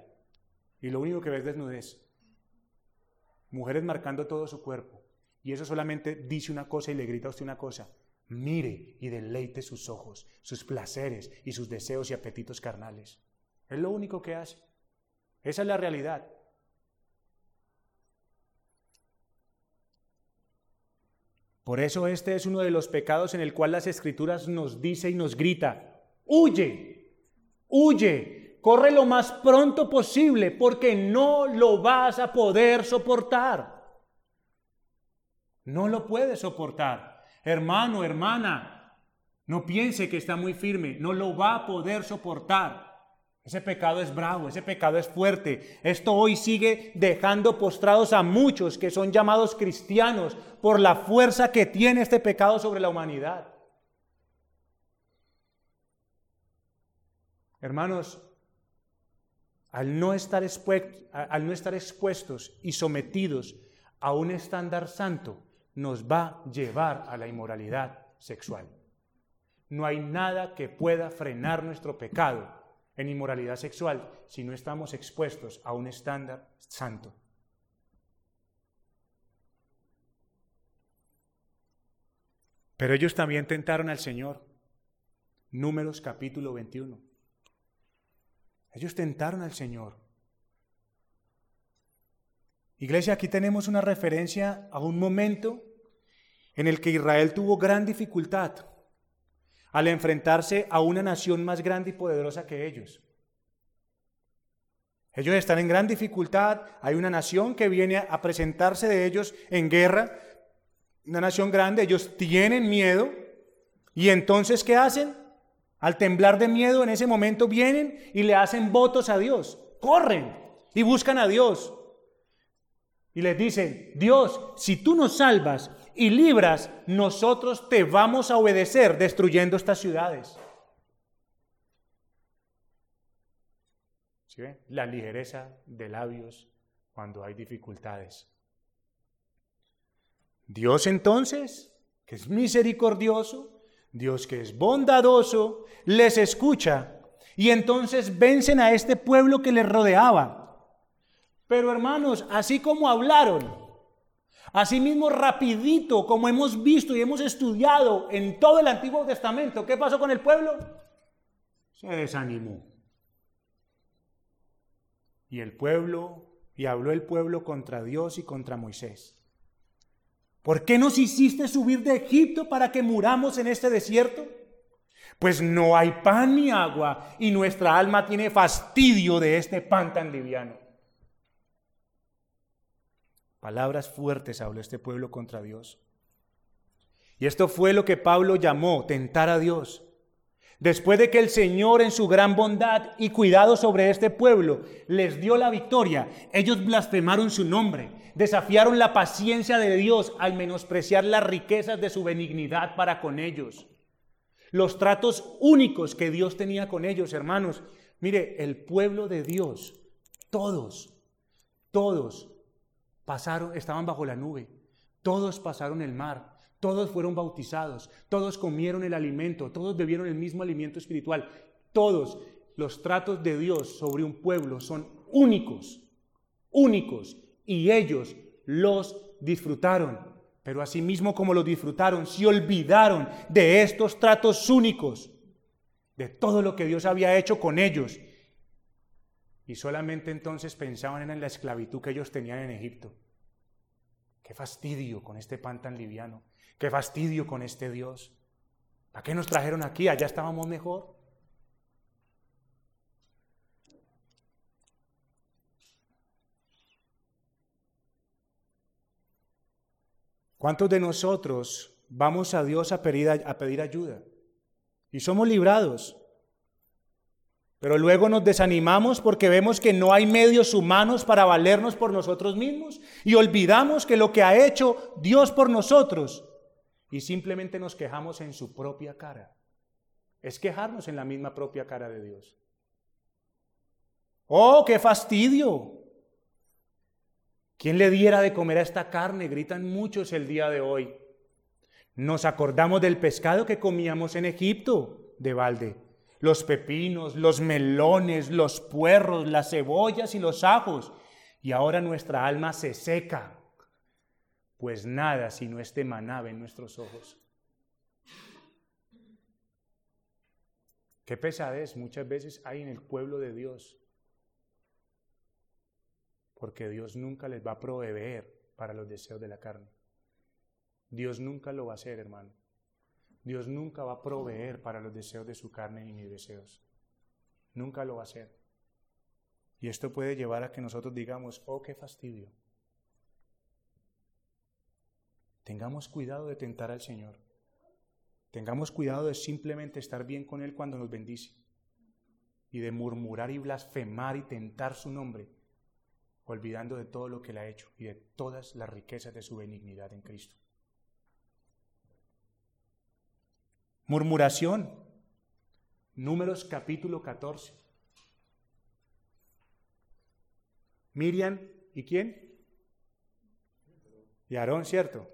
y lo único que ve es desnudez. Mujeres marcando todo su cuerpo. Y eso solamente dice una cosa y le grita a usted una cosa. Mire y deleite sus ojos, sus placeres y sus deseos y apetitos carnales. Es lo único que hace. Esa es la realidad. Por eso este es uno de los pecados en el cual las escrituras nos dice y nos grita, huye, huye, corre lo más pronto posible porque no lo vas a poder soportar. No lo puedes soportar. Hermano, hermana, no piense que está muy firme, no lo va a poder soportar. Ese pecado es bravo, ese pecado es fuerte. Esto hoy sigue dejando postrados a muchos que son llamados cristianos por la fuerza que tiene este pecado sobre la humanidad. Hermanos, al no estar, al no estar expuestos y sometidos a un estándar santo, nos va a llevar a la inmoralidad sexual. No hay nada que pueda frenar nuestro pecado en inmoralidad sexual si no estamos expuestos a un estándar santo. Pero ellos también tentaron al Señor. Números capítulo 21. Ellos tentaron al Señor. Iglesia, aquí tenemos una referencia a un momento en el que Israel tuvo gran dificultad al enfrentarse a una nación más grande y poderosa que ellos. Ellos están en gran dificultad, hay una nación que viene a presentarse de ellos en guerra, una nación grande, ellos tienen miedo y entonces ¿qué hacen? Al temblar de miedo en ese momento vienen y le hacen votos a Dios, corren y buscan a Dios. Y les dicen, Dios, si tú nos salvas y libras, nosotros te vamos a obedecer destruyendo estas ciudades. ¿Sí La ligereza de labios cuando hay dificultades. Dios entonces, que es misericordioso, Dios que es bondadoso, les escucha y entonces vencen a este pueblo que les rodeaba. Pero hermanos, así como hablaron, Asimismo, rapidito, como hemos visto y hemos estudiado en todo el Antiguo Testamento, ¿qué pasó con el pueblo? Se desanimó. Y el pueblo, y habló el pueblo contra Dios y contra Moisés. ¿Por qué nos hiciste subir de Egipto para que muramos en este desierto? Pues no hay pan ni agua y nuestra alma tiene fastidio de este pan tan liviano. Palabras fuertes habló este pueblo contra Dios. Y esto fue lo que Pablo llamó tentar a Dios. Después de que el Señor en su gran bondad y cuidado sobre este pueblo les dio la victoria, ellos blasfemaron su nombre, desafiaron la paciencia de Dios al menospreciar las riquezas de su benignidad para con ellos. Los tratos únicos que Dios tenía con ellos, hermanos. Mire, el pueblo de Dios, todos, todos pasaron, estaban bajo la nube, todos pasaron el mar, todos fueron bautizados, todos comieron el alimento, todos bebieron el mismo alimento espiritual, todos los tratos de Dios sobre un pueblo son únicos, únicos, y ellos los disfrutaron. Pero asimismo como los disfrutaron, se olvidaron de estos tratos únicos, de todo lo que Dios había hecho con ellos y solamente entonces pensaban en la esclavitud que ellos tenían en Egipto. Qué fastidio con este pan tan liviano. Qué fastidio con este Dios. ¿Para qué nos trajeron aquí? Allá estábamos mejor. ¿Cuántos de nosotros vamos a Dios a pedir, a pedir ayuda? Y somos librados. Pero luego nos desanimamos porque vemos que no hay medios humanos para valernos por nosotros mismos y olvidamos que lo que ha hecho Dios por nosotros y simplemente nos quejamos en su propia cara. Es quejarnos en la misma propia cara de Dios. ¡Oh, qué fastidio! ¿Quién le diera de comer a esta carne? Gritan muchos el día de hoy. Nos acordamos del pescado que comíamos en Egipto de balde los pepinos, los melones, los puerros, las cebollas y los ajos. Y ahora nuestra alma se seca, pues nada sino este maná en nuestros ojos. Qué pesadez muchas veces hay en el pueblo de Dios, porque Dios nunca les va a proveer para los deseos de la carne. Dios nunca lo va a hacer, hermano. Dios nunca va a proveer para los deseos de su carne y mis deseos. Nunca lo va a hacer. Y esto puede llevar a que nosotros digamos, oh, qué fastidio. Tengamos cuidado de tentar al Señor. Tengamos cuidado de simplemente estar bien con Él cuando nos bendice. Y de murmurar y blasfemar y tentar su nombre, olvidando de todo lo que Él ha hecho y de todas las riquezas de su benignidad en Cristo. Murmuración. Números capítulo 14. Miriam, ¿y quién? Y Aarón, ¿cierto?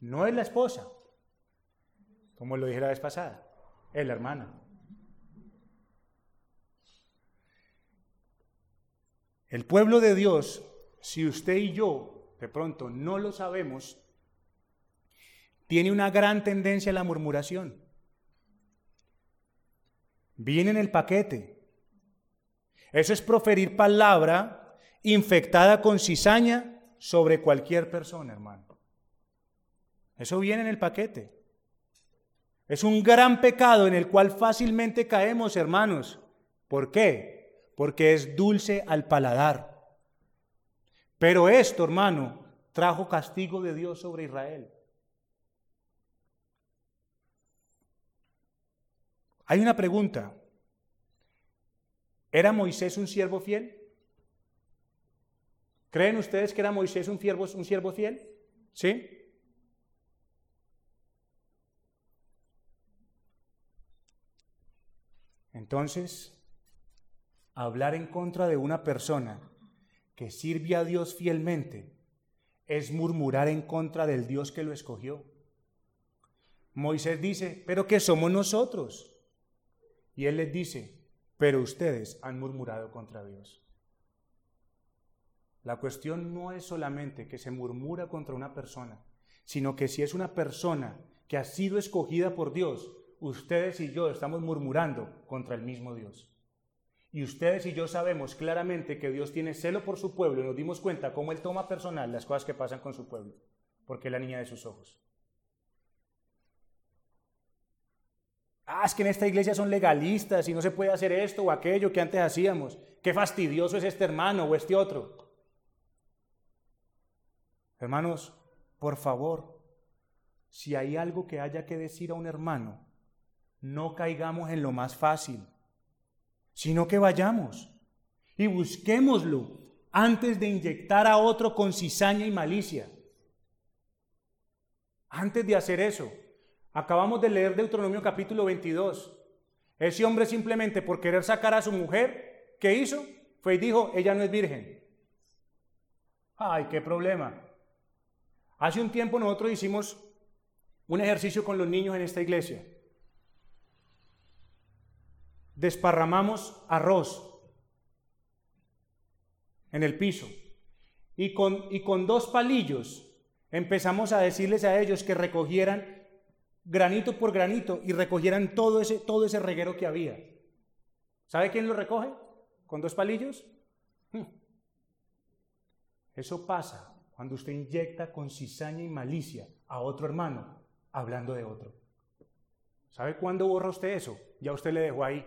No es la esposa, como lo dije la vez pasada, es la hermana. El pueblo de Dios, si usted y yo de pronto no lo sabemos, tiene una gran tendencia a la murmuración. Viene en el paquete. Eso es proferir palabra infectada con cizaña sobre cualquier persona, hermano. Eso viene en el paquete. Es un gran pecado en el cual fácilmente caemos, hermanos. ¿Por qué? Porque es dulce al paladar. Pero esto, hermano, trajo castigo de Dios sobre Israel. Hay una pregunta. ¿Era Moisés un siervo fiel? ¿Creen ustedes que era Moisés un siervo, un siervo fiel? ¿Sí? Entonces, hablar en contra de una persona que sirve a Dios fielmente es murmurar en contra del Dios que lo escogió. Moisés dice, pero ¿qué somos nosotros? Y Él les dice, pero ustedes han murmurado contra Dios. La cuestión no es solamente que se murmura contra una persona, sino que si es una persona que ha sido escogida por Dios, ustedes y yo estamos murmurando contra el mismo Dios. Y ustedes y yo sabemos claramente que Dios tiene celo por su pueblo y nos dimos cuenta cómo Él toma personal las cosas que pasan con su pueblo, porque es la niña de sus ojos. Ah, es que en esta iglesia son legalistas y no se puede hacer esto o aquello que antes hacíamos. Qué fastidioso es este hermano o este otro. Hermanos, por favor, si hay algo que haya que decir a un hermano, no caigamos en lo más fácil, sino que vayamos y busquémoslo antes de inyectar a otro con cizaña y malicia. Antes de hacer eso, Acabamos de leer Deuteronomio capítulo 22. Ese hombre simplemente por querer sacar a su mujer, ¿qué hizo? Fue y dijo, ella no es virgen. Ay, qué problema. Hace un tiempo nosotros hicimos un ejercicio con los niños en esta iglesia. Desparramamos arroz en el piso y con, y con dos palillos empezamos a decirles a ellos que recogieran granito por granito y recogieran todo ese, todo ese reguero que había. ¿Sabe quién lo recoge? ¿Con dos palillos? Hmm. Eso pasa cuando usted inyecta con cizaña y malicia a otro hermano hablando de otro. ¿Sabe cuándo borra usted eso? Ya usted le dejó ahí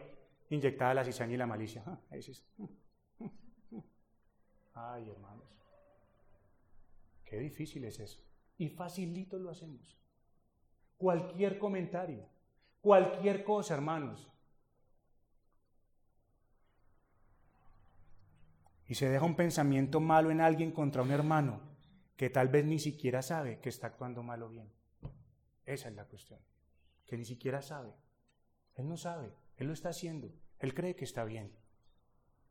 inyectada la cizaña y la malicia. Ah, hmm, hmm, Ay, hermanos. Qué difícil es eso. Y facilito lo hacemos. Cualquier comentario, cualquier cosa, hermanos. Y se deja un pensamiento malo en alguien contra un hermano que tal vez ni siquiera sabe que está actuando mal o bien. Esa es la cuestión. Que ni siquiera sabe. Él no sabe. Él lo está haciendo. Él cree que está bien.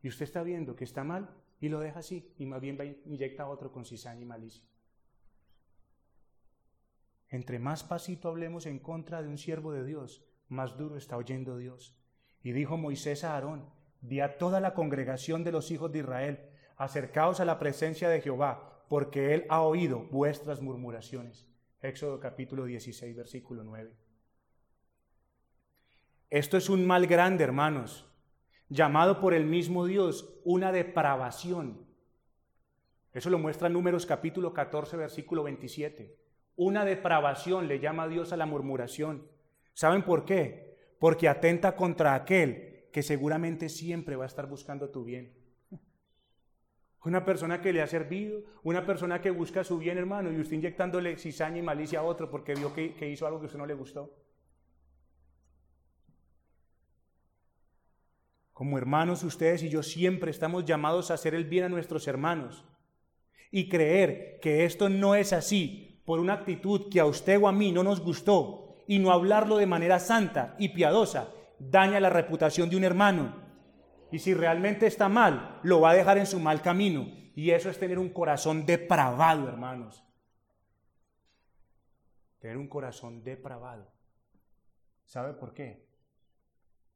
Y usted está viendo que está mal y lo deja así. Y más bien va inyecta a otro con cizaña y malicia. Entre más pasito hablemos en contra de un siervo de Dios, más duro está oyendo Dios. Y dijo Moisés a Aarón, di a toda la congregación de los hijos de Israel, acercaos a la presencia de Jehová, porque él ha oído vuestras murmuraciones. Éxodo capítulo 16, versículo 9. Esto es un mal grande, hermanos, llamado por el mismo Dios una depravación. Eso lo muestra Números capítulo 14, versículo 27. Una depravación le llama a Dios a la murmuración. ¿Saben por qué? Porque atenta contra aquel que seguramente siempre va a estar buscando tu bien. Una persona que le ha servido, una persona que busca su bien, hermano, y usted inyectándole cizaña y malicia a otro porque vio que, que hizo algo que a usted no le gustó. Como hermanos, ustedes y yo siempre estamos llamados a hacer el bien a nuestros hermanos y creer que esto no es así por una actitud que a usted o a mí no nos gustó y no hablarlo de manera santa y piadosa, daña la reputación de un hermano. Y si realmente está mal, lo va a dejar en su mal camino. Y eso es tener un corazón depravado, hermanos. Tener un corazón depravado. ¿Sabe por qué?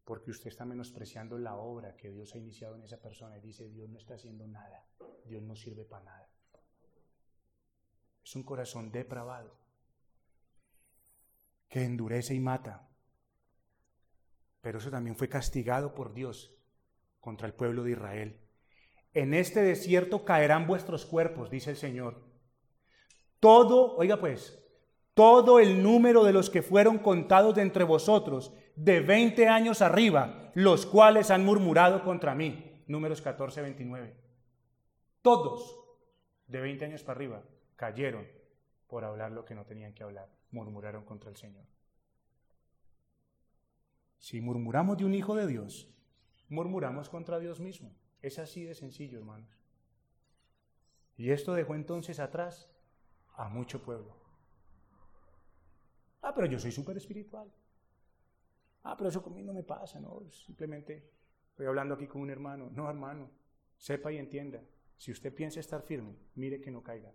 Porque usted está menospreciando la obra que Dios ha iniciado en esa persona y dice, Dios no está haciendo nada, Dios no sirve para nada. Es un corazón depravado que endurece y mata. Pero eso también fue castigado por Dios contra el pueblo de Israel. En este desierto caerán vuestros cuerpos, dice el Señor. Todo, oiga pues, todo el número de los que fueron contados de entre vosotros, de 20 años arriba, los cuales han murmurado contra mí. Números 14, 29. Todos de 20 años para arriba cayeron por hablar lo que no tenían que hablar, murmuraron contra el Señor. Si murmuramos de un hijo de Dios, murmuramos contra Dios mismo. Es así de sencillo, hermanos. Y esto dejó entonces atrás a mucho pueblo. Ah, pero yo soy súper espiritual. Ah, pero eso conmigo no me pasa, ¿no? Simplemente estoy hablando aquí con un hermano. No, hermano, sepa y entienda. Si usted piensa estar firme, mire que no caiga.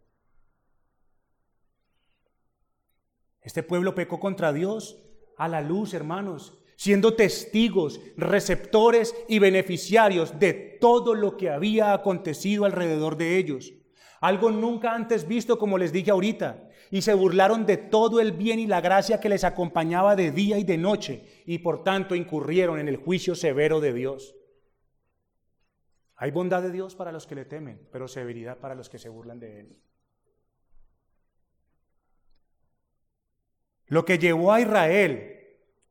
Este pueblo pecó contra Dios a la luz, hermanos. siendo testigos, receptores y beneficiarios de todo lo que había acontecido alrededor de ellos. Algo nunca antes visto, como les dije ahorita, y se burlaron de todo el bien y la gracia que les acompañaba de día y de noche, y por tanto incurrieron en el juicio severo de Dios. Hay bondad de Dios para los que le temen, pero severidad para los que se burlan de Él. Lo que llevó a Israel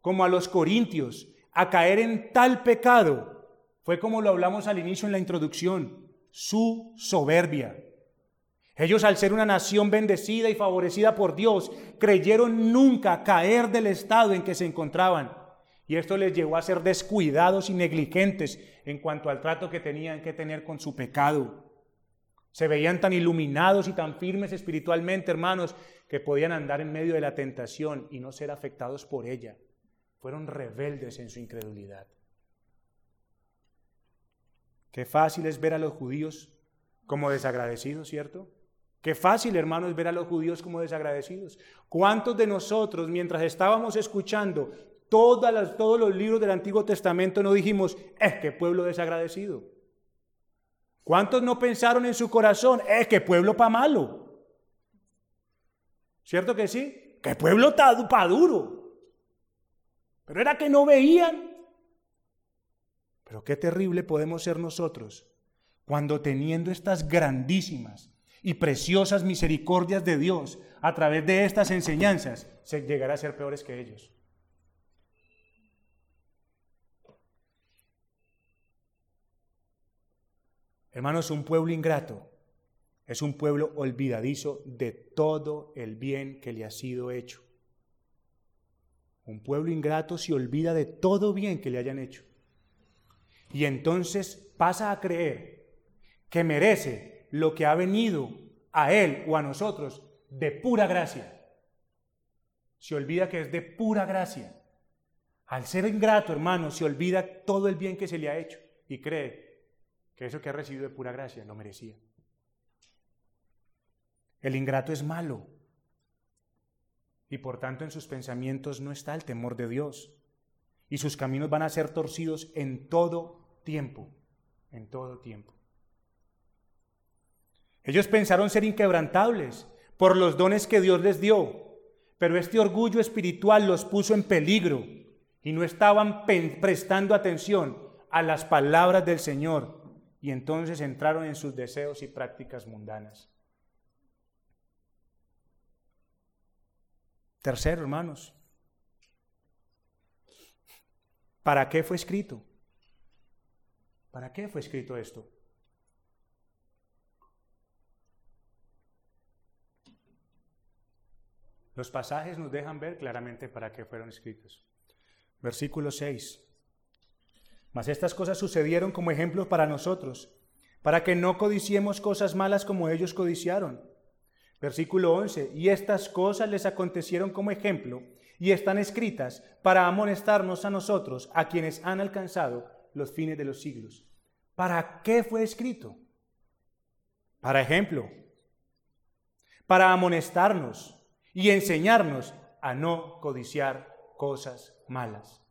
como a los corintios, a caer en tal pecado, fue como lo hablamos al inicio en la introducción, su soberbia. Ellos al ser una nación bendecida y favorecida por Dios, creyeron nunca caer del estado en que se encontraban. Y esto les llevó a ser descuidados y negligentes en cuanto al trato que tenían que tener con su pecado. Se veían tan iluminados y tan firmes espiritualmente, hermanos, que podían andar en medio de la tentación y no ser afectados por ella fueron rebeldes en su incredulidad. Qué fácil es ver a los judíos como desagradecidos, ¿cierto? Qué fácil, hermanos, ver a los judíos como desagradecidos. ¿Cuántos de nosotros, mientras estábamos escuchando todos los libros del Antiguo Testamento, no dijimos, es que pueblo desagradecido? ¿Cuántos no pensaron en su corazón, es que pueblo pa' malo? ¿Cierto que sí? Que pueblo pa' duro. Pero era que no veían. Pero qué terrible podemos ser nosotros cuando teniendo estas grandísimas y preciosas misericordias de Dios a través de estas enseñanzas, se llegará a ser peores que ellos. Hermanos, un pueblo ingrato es un pueblo olvidadizo de todo el bien que le ha sido hecho. Un pueblo ingrato se olvida de todo bien que le hayan hecho. Y entonces pasa a creer que merece lo que ha venido a él o a nosotros de pura gracia. Se olvida que es de pura gracia. Al ser ingrato, hermano, se olvida todo el bien que se le ha hecho y cree que eso que ha recibido de pura gracia lo merecía. El ingrato es malo y por tanto en sus pensamientos no está el temor de Dios. Y sus caminos van a ser torcidos en todo tiempo, en todo tiempo. Ellos pensaron ser inquebrantables por los dones que Dios les dio, pero este orgullo espiritual los puso en peligro y no estaban prestando atención a las palabras del Señor y entonces entraron en sus deseos y prácticas mundanas. Tercero, hermanos, ¿para qué fue escrito? ¿Para qué fue escrito esto? Los pasajes nos dejan ver claramente para qué fueron escritos. Versículo 6. Mas estas cosas sucedieron como ejemplos para nosotros, para que no codiciemos cosas malas como ellos codiciaron. Versículo 11, y estas cosas les acontecieron como ejemplo y están escritas para amonestarnos a nosotros, a quienes han alcanzado los fines de los siglos. ¿Para qué fue escrito? Para ejemplo, para amonestarnos y enseñarnos a no codiciar cosas malas.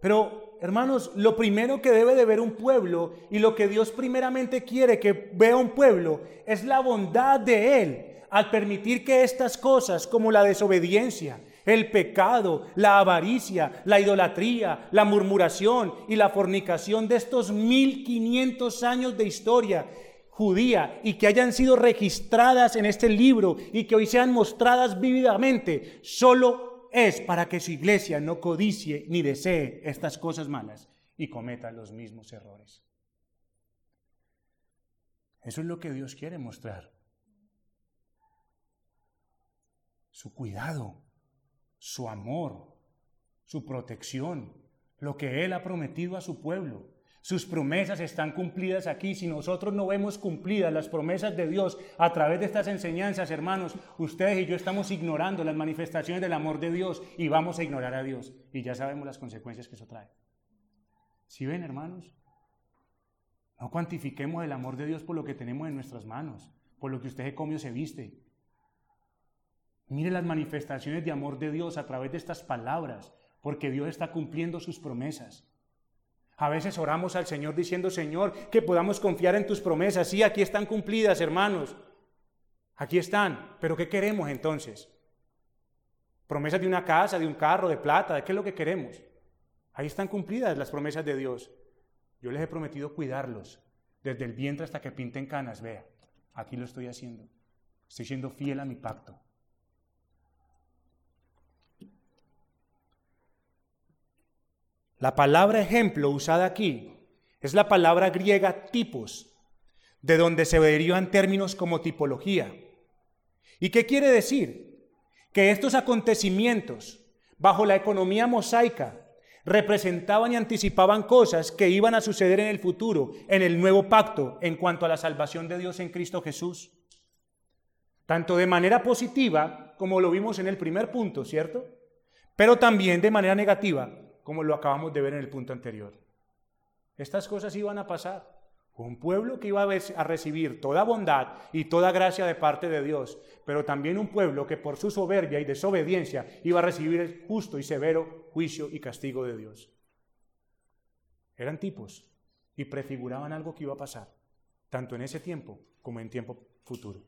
Pero, hermanos, lo primero que debe de ver un pueblo y lo que Dios primeramente quiere que vea un pueblo es la bondad de Él al permitir que estas cosas como la desobediencia, el pecado, la avaricia, la idolatría, la murmuración y la fornicación de estos 1500 años de historia judía y que hayan sido registradas en este libro y que hoy sean mostradas vívidamente, solo es para que su iglesia no codicie ni desee estas cosas malas y cometa los mismos errores. Eso es lo que Dios quiere mostrar. Su cuidado, su amor, su protección, lo que Él ha prometido a su pueblo. Sus promesas están cumplidas aquí. Si nosotros no vemos cumplidas las promesas de Dios a través de estas enseñanzas, hermanos, ustedes y yo estamos ignorando las manifestaciones del amor de Dios y vamos a ignorar a Dios. Y ya sabemos las consecuencias que eso trae. Si ven, hermanos? No cuantifiquemos el amor de Dios por lo que tenemos en nuestras manos, por lo que usted se come o se viste. Mire las manifestaciones de amor de Dios a través de estas palabras, porque Dios está cumpliendo sus promesas. A veces oramos al Señor diciendo, Señor, que podamos confiar en tus promesas. Sí, aquí están cumplidas, hermanos. Aquí están. Pero ¿qué queremos entonces? Promesas de una casa, de un carro, de plata, ¿de qué es lo que queremos? Ahí están cumplidas las promesas de Dios. Yo les he prometido cuidarlos desde el vientre hasta que pinten canas. Vea, aquí lo estoy haciendo. Estoy siendo fiel a mi pacto. La palabra ejemplo usada aquí es la palabra griega tipos, de donde se derivan términos como tipología. ¿Y qué quiere decir? Que estos acontecimientos, bajo la economía mosaica, representaban y anticipaban cosas que iban a suceder en el futuro, en el nuevo pacto, en cuanto a la salvación de Dios en Cristo Jesús. Tanto de manera positiva, como lo vimos en el primer punto, ¿cierto? Pero también de manera negativa, como lo acabamos de ver en el punto anterior. Estas cosas iban a pasar. Un pueblo que iba a recibir toda bondad y toda gracia de parte de Dios, pero también un pueblo que por su soberbia y desobediencia iba a recibir el justo y severo juicio y castigo de Dios. Eran tipos y prefiguraban algo que iba a pasar, tanto en ese tiempo como en tiempo futuro.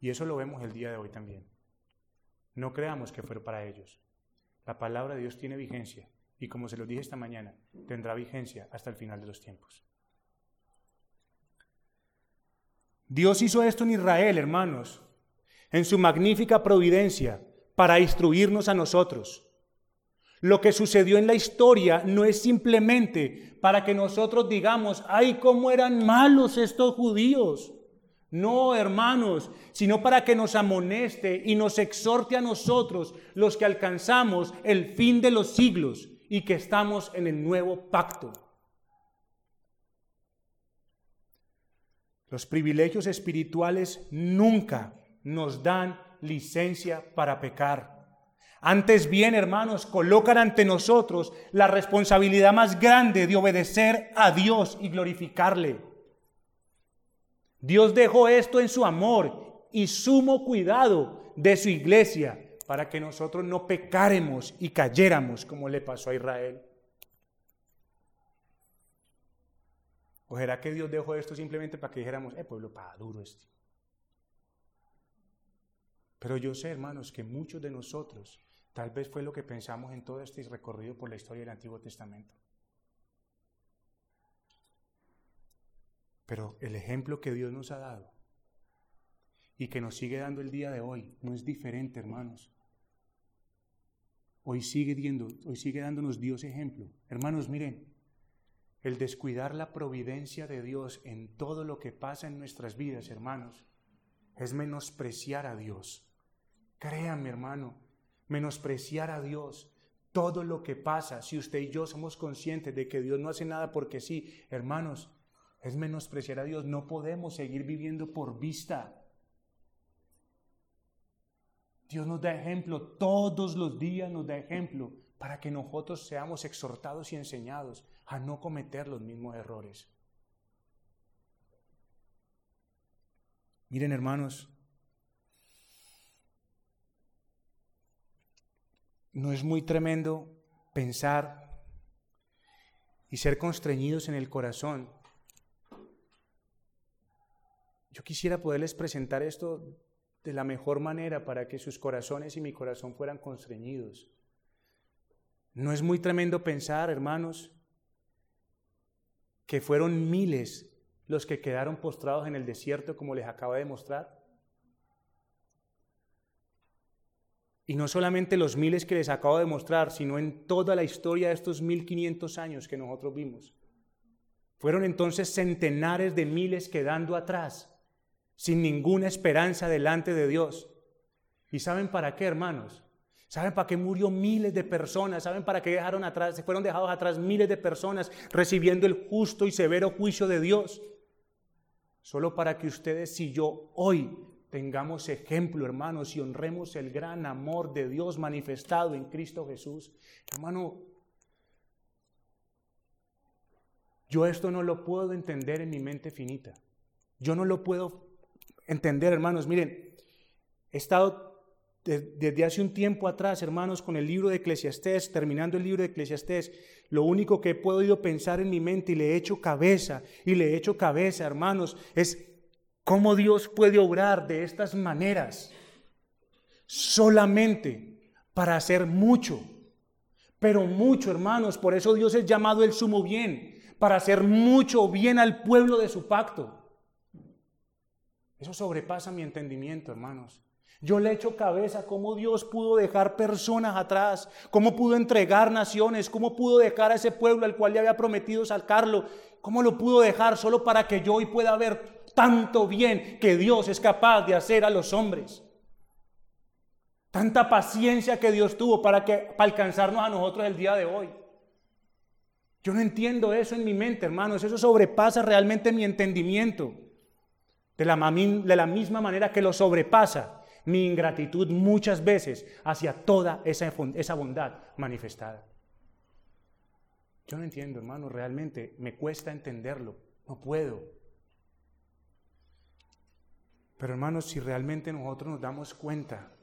Y eso lo vemos el día de hoy también. No creamos que fue para ellos. La palabra de Dios tiene vigencia y como se lo dije esta mañana, tendrá vigencia hasta el final de los tiempos. Dios hizo esto en Israel, hermanos, en su magnífica providencia, para instruirnos a nosotros. Lo que sucedió en la historia no es simplemente para que nosotros digamos, ay, cómo eran malos estos judíos. No, hermanos, sino para que nos amoneste y nos exhorte a nosotros, los que alcanzamos el fin de los siglos y que estamos en el nuevo pacto. Los privilegios espirituales nunca nos dan licencia para pecar. Antes bien, hermanos, colocan ante nosotros la responsabilidad más grande de obedecer a Dios y glorificarle. Dios dejó esto en su amor y sumo cuidado de su iglesia para que nosotros no pecáremos y cayéramos como le pasó a Israel. ¿O será que Dios dejó esto simplemente para que dijéramos, eh, pueblo, para duro este? Pero yo sé, hermanos, que muchos de nosotros tal vez fue lo que pensamos en todo este recorrido por la historia del Antiguo Testamento. Pero el ejemplo que Dios nos ha dado y que nos sigue dando el día de hoy no es diferente, hermanos. Hoy sigue, hoy sigue dándonos Dios ejemplo. Hermanos, miren, el descuidar la providencia de Dios en todo lo que pasa en nuestras vidas, hermanos, es menospreciar a Dios. Créanme, hermano, menospreciar a Dios. Todo lo que pasa, si usted y yo somos conscientes de que Dios no hace nada porque sí, hermanos, es menospreciar a Dios. No podemos seguir viviendo por vista. Dios nos da ejemplo, todos los días nos da ejemplo para que nosotros seamos exhortados y enseñados a no cometer los mismos errores. Miren hermanos, no es muy tremendo pensar y ser constreñidos en el corazón. Yo quisiera poderles presentar esto de la mejor manera para que sus corazones y mi corazón fueran constreñidos. ¿No es muy tremendo pensar, hermanos, que fueron miles los que quedaron postrados en el desierto, como les acaba de mostrar? Y no solamente los miles que les acabo de mostrar, sino en toda la historia de estos 1500 años que nosotros vimos. Fueron entonces centenares de miles quedando atrás, sin ninguna esperanza delante de Dios. ¿Y saben para qué, hermanos? ¿Saben para qué murió miles de personas? ¿Saben para qué dejaron atrás, se fueron dejados atrás miles de personas recibiendo el justo y severo juicio de Dios? Solo para que ustedes y yo hoy tengamos ejemplo, hermanos, y honremos el gran amor de Dios manifestado en Cristo Jesús. Hermano, yo esto no lo puedo entender en mi mente finita. Yo no lo puedo entender, hermanos. Miren, he estado desde hace un tiempo atrás, hermanos, con el libro de Eclesiastés, terminando el libro de Eclesiastés, lo único que he podido pensar en mi mente y le he hecho cabeza, y le he hecho cabeza, hermanos, es cómo Dios puede obrar de estas maneras solamente para hacer mucho, pero mucho, hermanos, por eso Dios es llamado el sumo bien, para hacer mucho bien al pueblo de su pacto. Eso sobrepasa mi entendimiento, hermanos. Yo le echo cabeza cómo Dios pudo dejar personas atrás, cómo pudo entregar naciones, cómo pudo dejar a ese pueblo al cual le había prometido sacarlo, cómo lo pudo dejar solo para que yo hoy pueda ver tanto bien que Dios es capaz de hacer a los hombres. Tanta paciencia que Dios tuvo para, que, para alcanzarnos a nosotros el día de hoy. Yo no entiendo eso en mi mente, hermanos. Eso sobrepasa realmente mi entendimiento. De la, de la misma manera que lo sobrepasa mi ingratitud muchas veces hacia toda esa, esa bondad manifestada. Yo no entiendo, hermano, realmente me cuesta entenderlo, no puedo. Pero hermanos, si realmente nosotros nos damos cuenta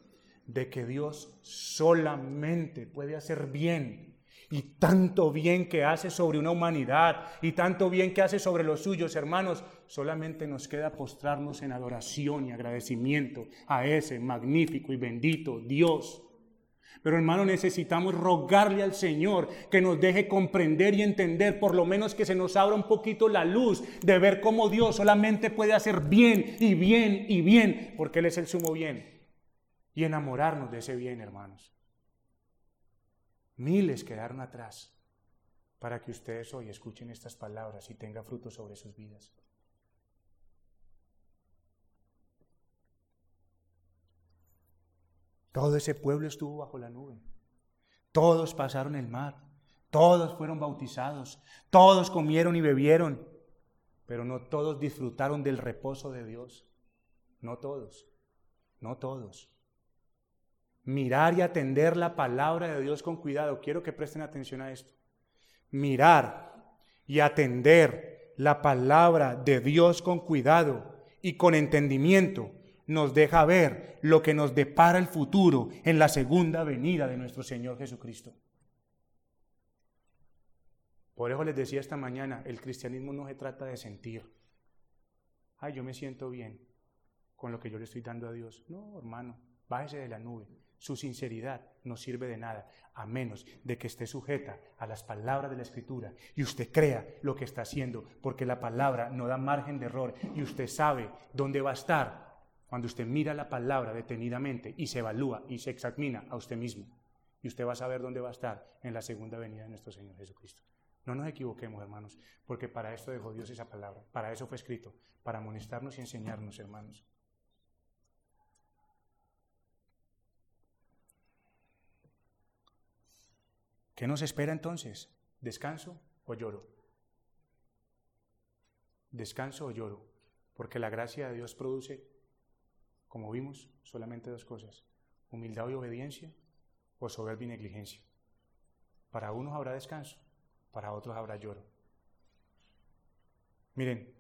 de que Dios solamente puede hacer bien y tanto bien que hace sobre una humanidad y tanto bien que hace sobre los suyos, hermanos, solamente nos queda postrarnos en adoración y agradecimiento a ese magnífico y bendito Dios. Pero hermano, necesitamos rogarle al Señor que nos deje comprender y entender, por lo menos que se nos abra un poquito la luz de ver cómo Dios solamente puede hacer bien y bien y bien, porque Él es el sumo bien. Y enamorarnos de ese bien, hermanos. Miles quedaron atrás para que ustedes hoy escuchen estas palabras y tenga fruto sobre sus vidas. Todo ese pueblo estuvo bajo la nube. Todos pasaron el mar. Todos fueron bautizados. Todos comieron y bebieron. Pero no todos disfrutaron del reposo de Dios. No todos. No todos mirar y atender la palabra de Dios con cuidado. Quiero que presten atención a esto. Mirar y atender la palabra de Dios con cuidado y con entendimiento nos deja ver lo que nos depara el futuro en la segunda venida de nuestro Señor Jesucristo. Por eso les decía esta mañana, el cristianismo no se trata de sentir. Ay, yo me siento bien con lo que yo le estoy dando a Dios. No, hermano, bájese de la nube. Su sinceridad no sirve de nada, a menos de que esté sujeta a las palabras de la Escritura y usted crea lo que está haciendo, porque la palabra no da margen de error y usted sabe dónde va a estar cuando usted mira la palabra detenidamente y se evalúa y se examina a usted mismo. Y usted va a saber dónde va a estar en la segunda venida de nuestro Señor Jesucristo. No nos equivoquemos, hermanos, porque para esto dejó Dios esa palabra, para eso fue escrito, para amonestarnos y enseñarnos, hermanos. ¿Qué nos espera entonces? ¿Descanso o lloro? Descanso o lloro, porque la gracia de Dios produce, como vimos, solamente dos cosas, humildad y obediencia o soberbia y negligencia. Para unos habrá descanso, para otros habrá lloro. Miren,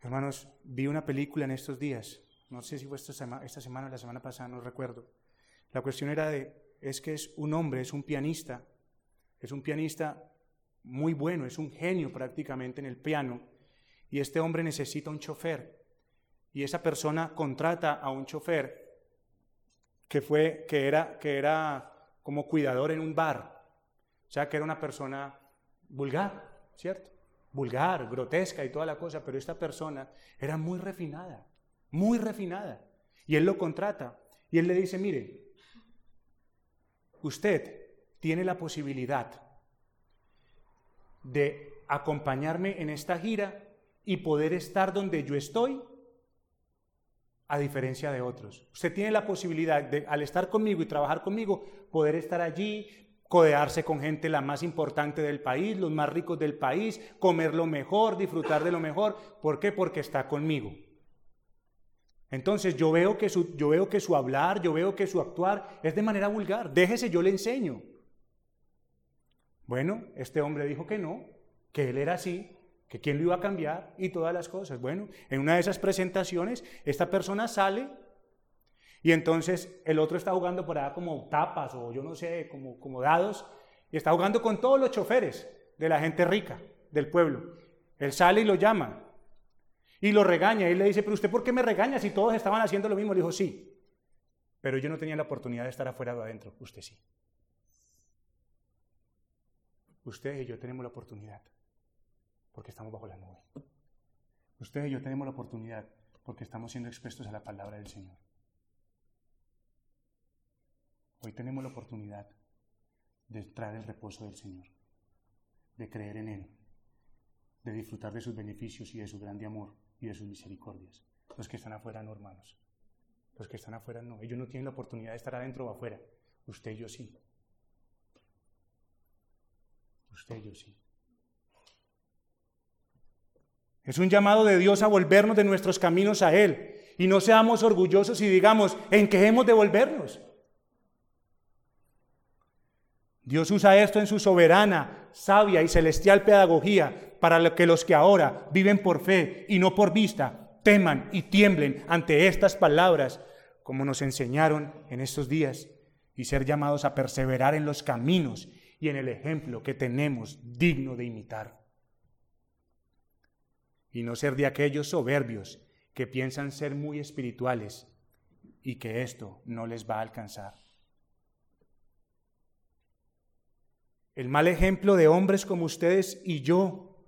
hermanos, vi una película en estos días, no sé si fue esta, semana o la semana pasada, no recuerdo. La cuestión era de, es que es un hombre, es un pianista, es un pianista muy bueno, es un genio prácticamente en el piano, y este hombre necesita un chofer. Y esa persona contrata a un chofer que, fue, que, era, que era como cuidador en un bar. O sea, que era una persona vulgar, ¿cierto? Vulgar, grotesca y toda la cosa, pero esta persona era muy refinada, muy refinada. Y él lo contrata y él le dice, mire, usted tiene la posibilidad de acompañarme en esta gira y poder estar donde yo estoy, a diferencia de otros. Usted tiene la posibilidad de, al estar conmigo y trabajar conmigo, poder estar allí, codearse con gente la más importante del país, los más ricos del país, comer lo mejor, disfrutar de lo mejor. ¿Por qué? Porque está conmigo. Entonces yo veo que su, yo veo que su hablar, yo veo que su actuar es de manera vulgar. Déjese, yo le enseño. Bueno, este hombre dijo que no, que él era así, que quién lo iba a cambiar y todas las cosas. Bueno, en una de esas presentaciones, esta persona sale Y entonces el otro está jugando por allá como tapas o yo no sé, como, como dados, y está jugando con todos los choferes de la gente rica del pueblo. Él sale y lo llama y lo regaña. Y le dice, pero usted ¿por qué me regaña si todos estaban haciendo lo mismo? Le dijo, sí, pero yo no tenía la oportunidad de estar afuera o adentro, usted sí. Usted y yo tenemos la oportunidad porque estamos bajo la nube. Usted y yo tenemos la oportunidad porque estamos siendo expuestos a la palabra del Señor. Hoy tenemos la oportunidad de traer el reposo del Señor, de creer en Él, de disfrutar de sus beneficios y de su grande amor y de sus misericordias. Los que están afuera no, hermanos. Los que están afuera no. Ellos no tienen la oportunidad de estar adentro o afuera. Usted y yo sí. Usted y yo sí. Es un llamado de Dios a volvernos de nuestros caminos a Él. Y no seamos orgullosos y digamos, ¿en qué hemos de volvernos? Dios usa esto en su soberana, sabia y celestial pedagogía para que los que ahora viven por fe y no por vista teman y tiemblen ante estas palabras, como nos enseñaron en estos días, y ser llamados a perseverar en los caminos y en el ejemplo que tenemos digno de imitar y no ser de aquellos soberbios que piensan ser muy espirituales y que esto no les va a alcanzar. El mal ejemplo de hombres como ustedes y yo,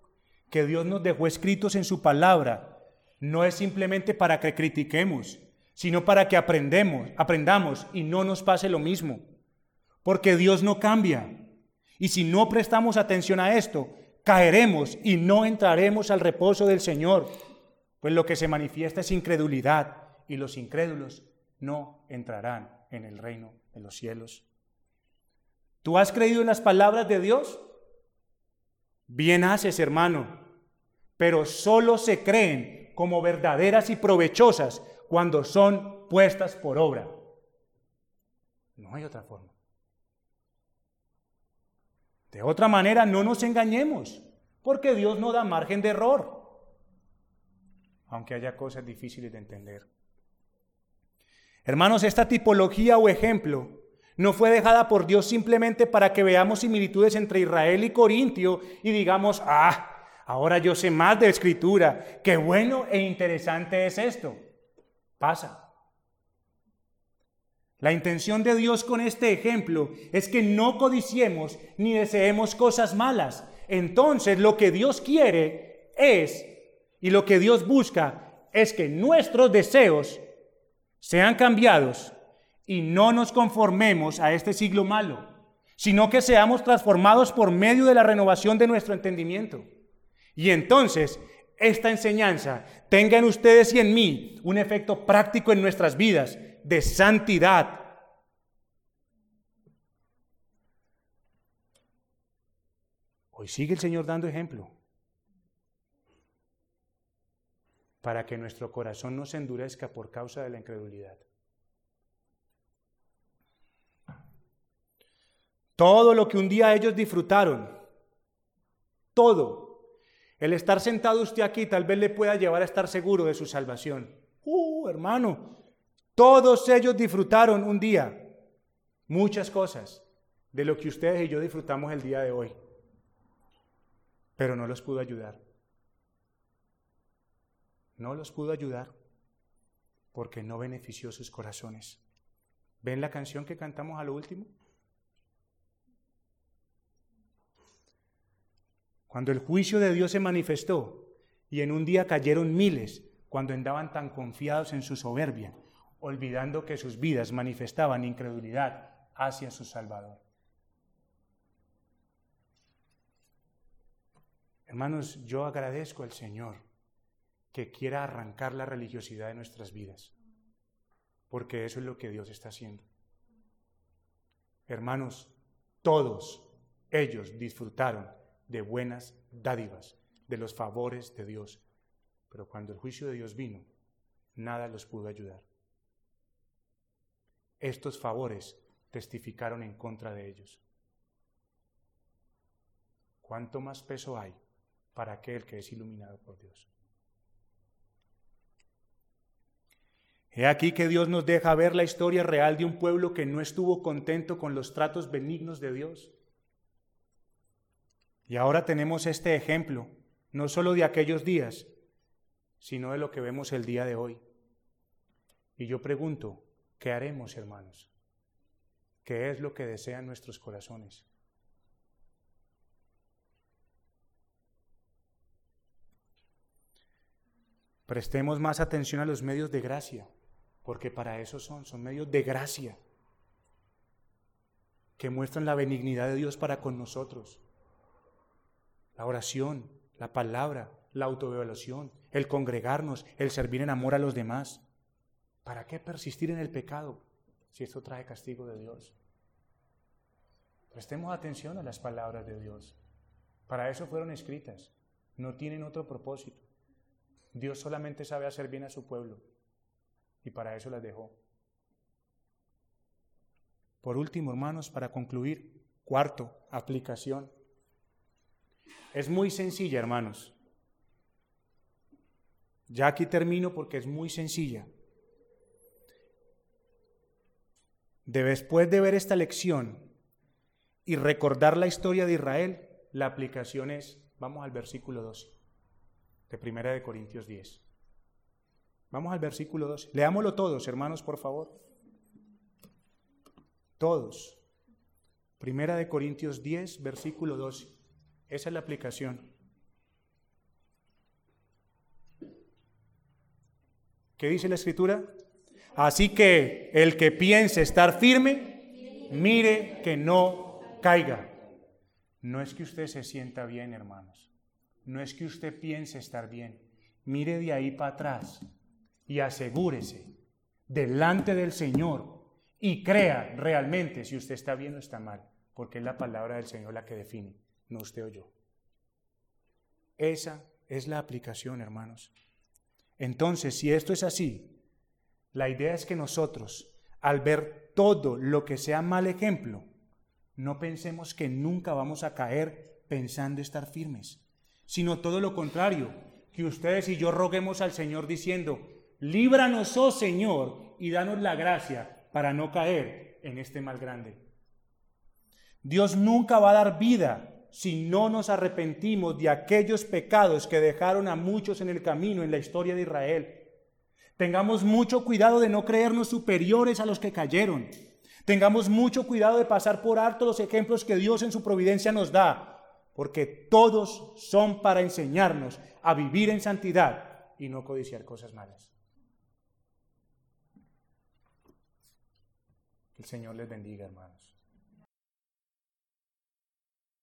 que Dios nos dejó escritos en su palabra, no es simplemente para que critiquemos, sino para que aprendemos, aprendamos y no nos pase lo mismo. Porque Dios no cambia. Y si no prestamos atención a esto, caeremos y no entraremos al reposo del Señor, pues lo que se manifiesta es incredulidad y los incrédulos no entrarán en el reino de los cielos. ¿Tú has creído en las palabras de Dios? Bien haces, hermano, pero solo se creen como verdaderas y provechosas cuando son puestas por obra. No hay otra forma. De otra manera, no nos engañemos, porque Dios no da margen de error, aunque haya cosas difíciles de entender. Hermanos, esta tipología o ejemplo no fue dejada por Dios simplemente para que veamos similitudes entre Israel y Corintio y digamos, ah, ahora yo sé más de escritura, qué bueno e interesante es esto. Pasa. La intención de Dios con este ejemplo es que no codiciemos ni deseemos cosas malas. Entonces lo que Dios quiere es, y lo que Dios busca, es que nuestros deseos sean cambiados y no nos conformemos a este siglo malo, sino que seamos transformados por medio de la renovación de nuestro entendimiento. Y entonces esta enseñanza tenga en ustedes y en mí un efecto práctico en nuestras vidas de santidad. Hoy sigue el Señor dando ejemplo para que nuestro corazón no se endurezca por causa de la incredulidad. Todo lo que un día ellos disfrutaron, todo, el estar sentado usted aquí tal vez le pueda llevar a estar seguro de su salvación. Uh, hermano, todos ellos disfrutaron un día muchas cosas de lo que ustedes y yo disfrutamos el día de hoy, pero no los pudo ayudar. No los pudo ayudar porque no benefició sus corazones. ¿Ven la canción que cantamos a lo último? Cuando el juicio de Dios se manifestó y en un día cayeron miles cuando andaban tan confiados en su soberbia, olvidando que sus vidas manifestaban incredulidad hacia su Salvador. Hermanos, yo agradezco al Señor que quiera arrancar la religiosidad de nuestras vidas, porque eso es lo que Dios está haciendo. Hermanos, todos ellos disfrutaron de buenas dádivas, de los favores de Dios, pero cuando el juicio de Dios vino, nada los pudo ayudar estos favores testificaron en contra de ellos. ¿Cuánto más peso hay para aquel que es iluminado por Dios? He aquí que Dios nos deja ver la historia real de un pueblo que no estuvo contento con los tratos benignos de Dios. Y ahora tenemos este ejemplo, no solo de aquellos días, sino de lo que vemos el día de hoy. Y yo pregunto, ¿qué haremos, hermanos? ¿Qué es lo que desean nuestros corazones? Prestemos más atención a los medios de gracia, porque para eso son, son medios de gracia que muestran la benignidad de Dios para con nosotros. La oración, la palabra, la autoevaluación, el congregarnos, el servir en amor a los demás. ¿Para qué persistir en el pecado si esto trae castigo de Dios? Prestemos atención a las palabras de Dios. Para eso fueron escritas. No tienen otro propósito. Dios solamente sabe hacer bien a su pueblo y para eso las dejó. Por último, hermanos, para concluir, cuarto, aplicación. Es muy sencilla, hermanos. Ya aquí termino porque es muy sencilla. Después de ver esta lección y recordar la historia de Israel, la aplicación es, vamos al versículo 12 de Primera de Corintios 10. Vamos al versículo 12. Leámoslo todos, hermanos, por favor. Todos. Primera de Corintios 10, versículo 12. Esa es la aplicación. ¿Qué dice la escritura? Así que el que piense estar firme, mire que no caiga. No es que usted se sienta bien, hermanos. No es que usted piense estar bien. Mire de ahí para atrás y asegúrese delante del Señor y crea realmente si usted está bien o está mal, porque es la palabra del Señor la que define, no usted o yo. Esa es la aplicación, hermanos. Entonces, si esto es así, la idea es que nosotros, al ver todo lo que sea mal ejemplo, no pensemos que nunca vamos a caer pensando estar firmes sino todo lo contrario, que ustedes y yo roguemos al Señor diciendo, líbranos, oh Señor, y danos la gracia para no caer en este mal grande. Dios nunca va a dar vida si no nos arrepentimos de aquellos pecados que dejaron a muchos en el camino en la historia de Israel. Tengamos mucho cuidado de no creernos superiores a los que cayeron. Tengamos mucho cuidado de pasar por alto los ejemplos que Dios en su providencia nos da porque todos son para enseñarnos a vivir en santidad y no codiciar cosas malas. Que el Señor les bendiga, hermanos.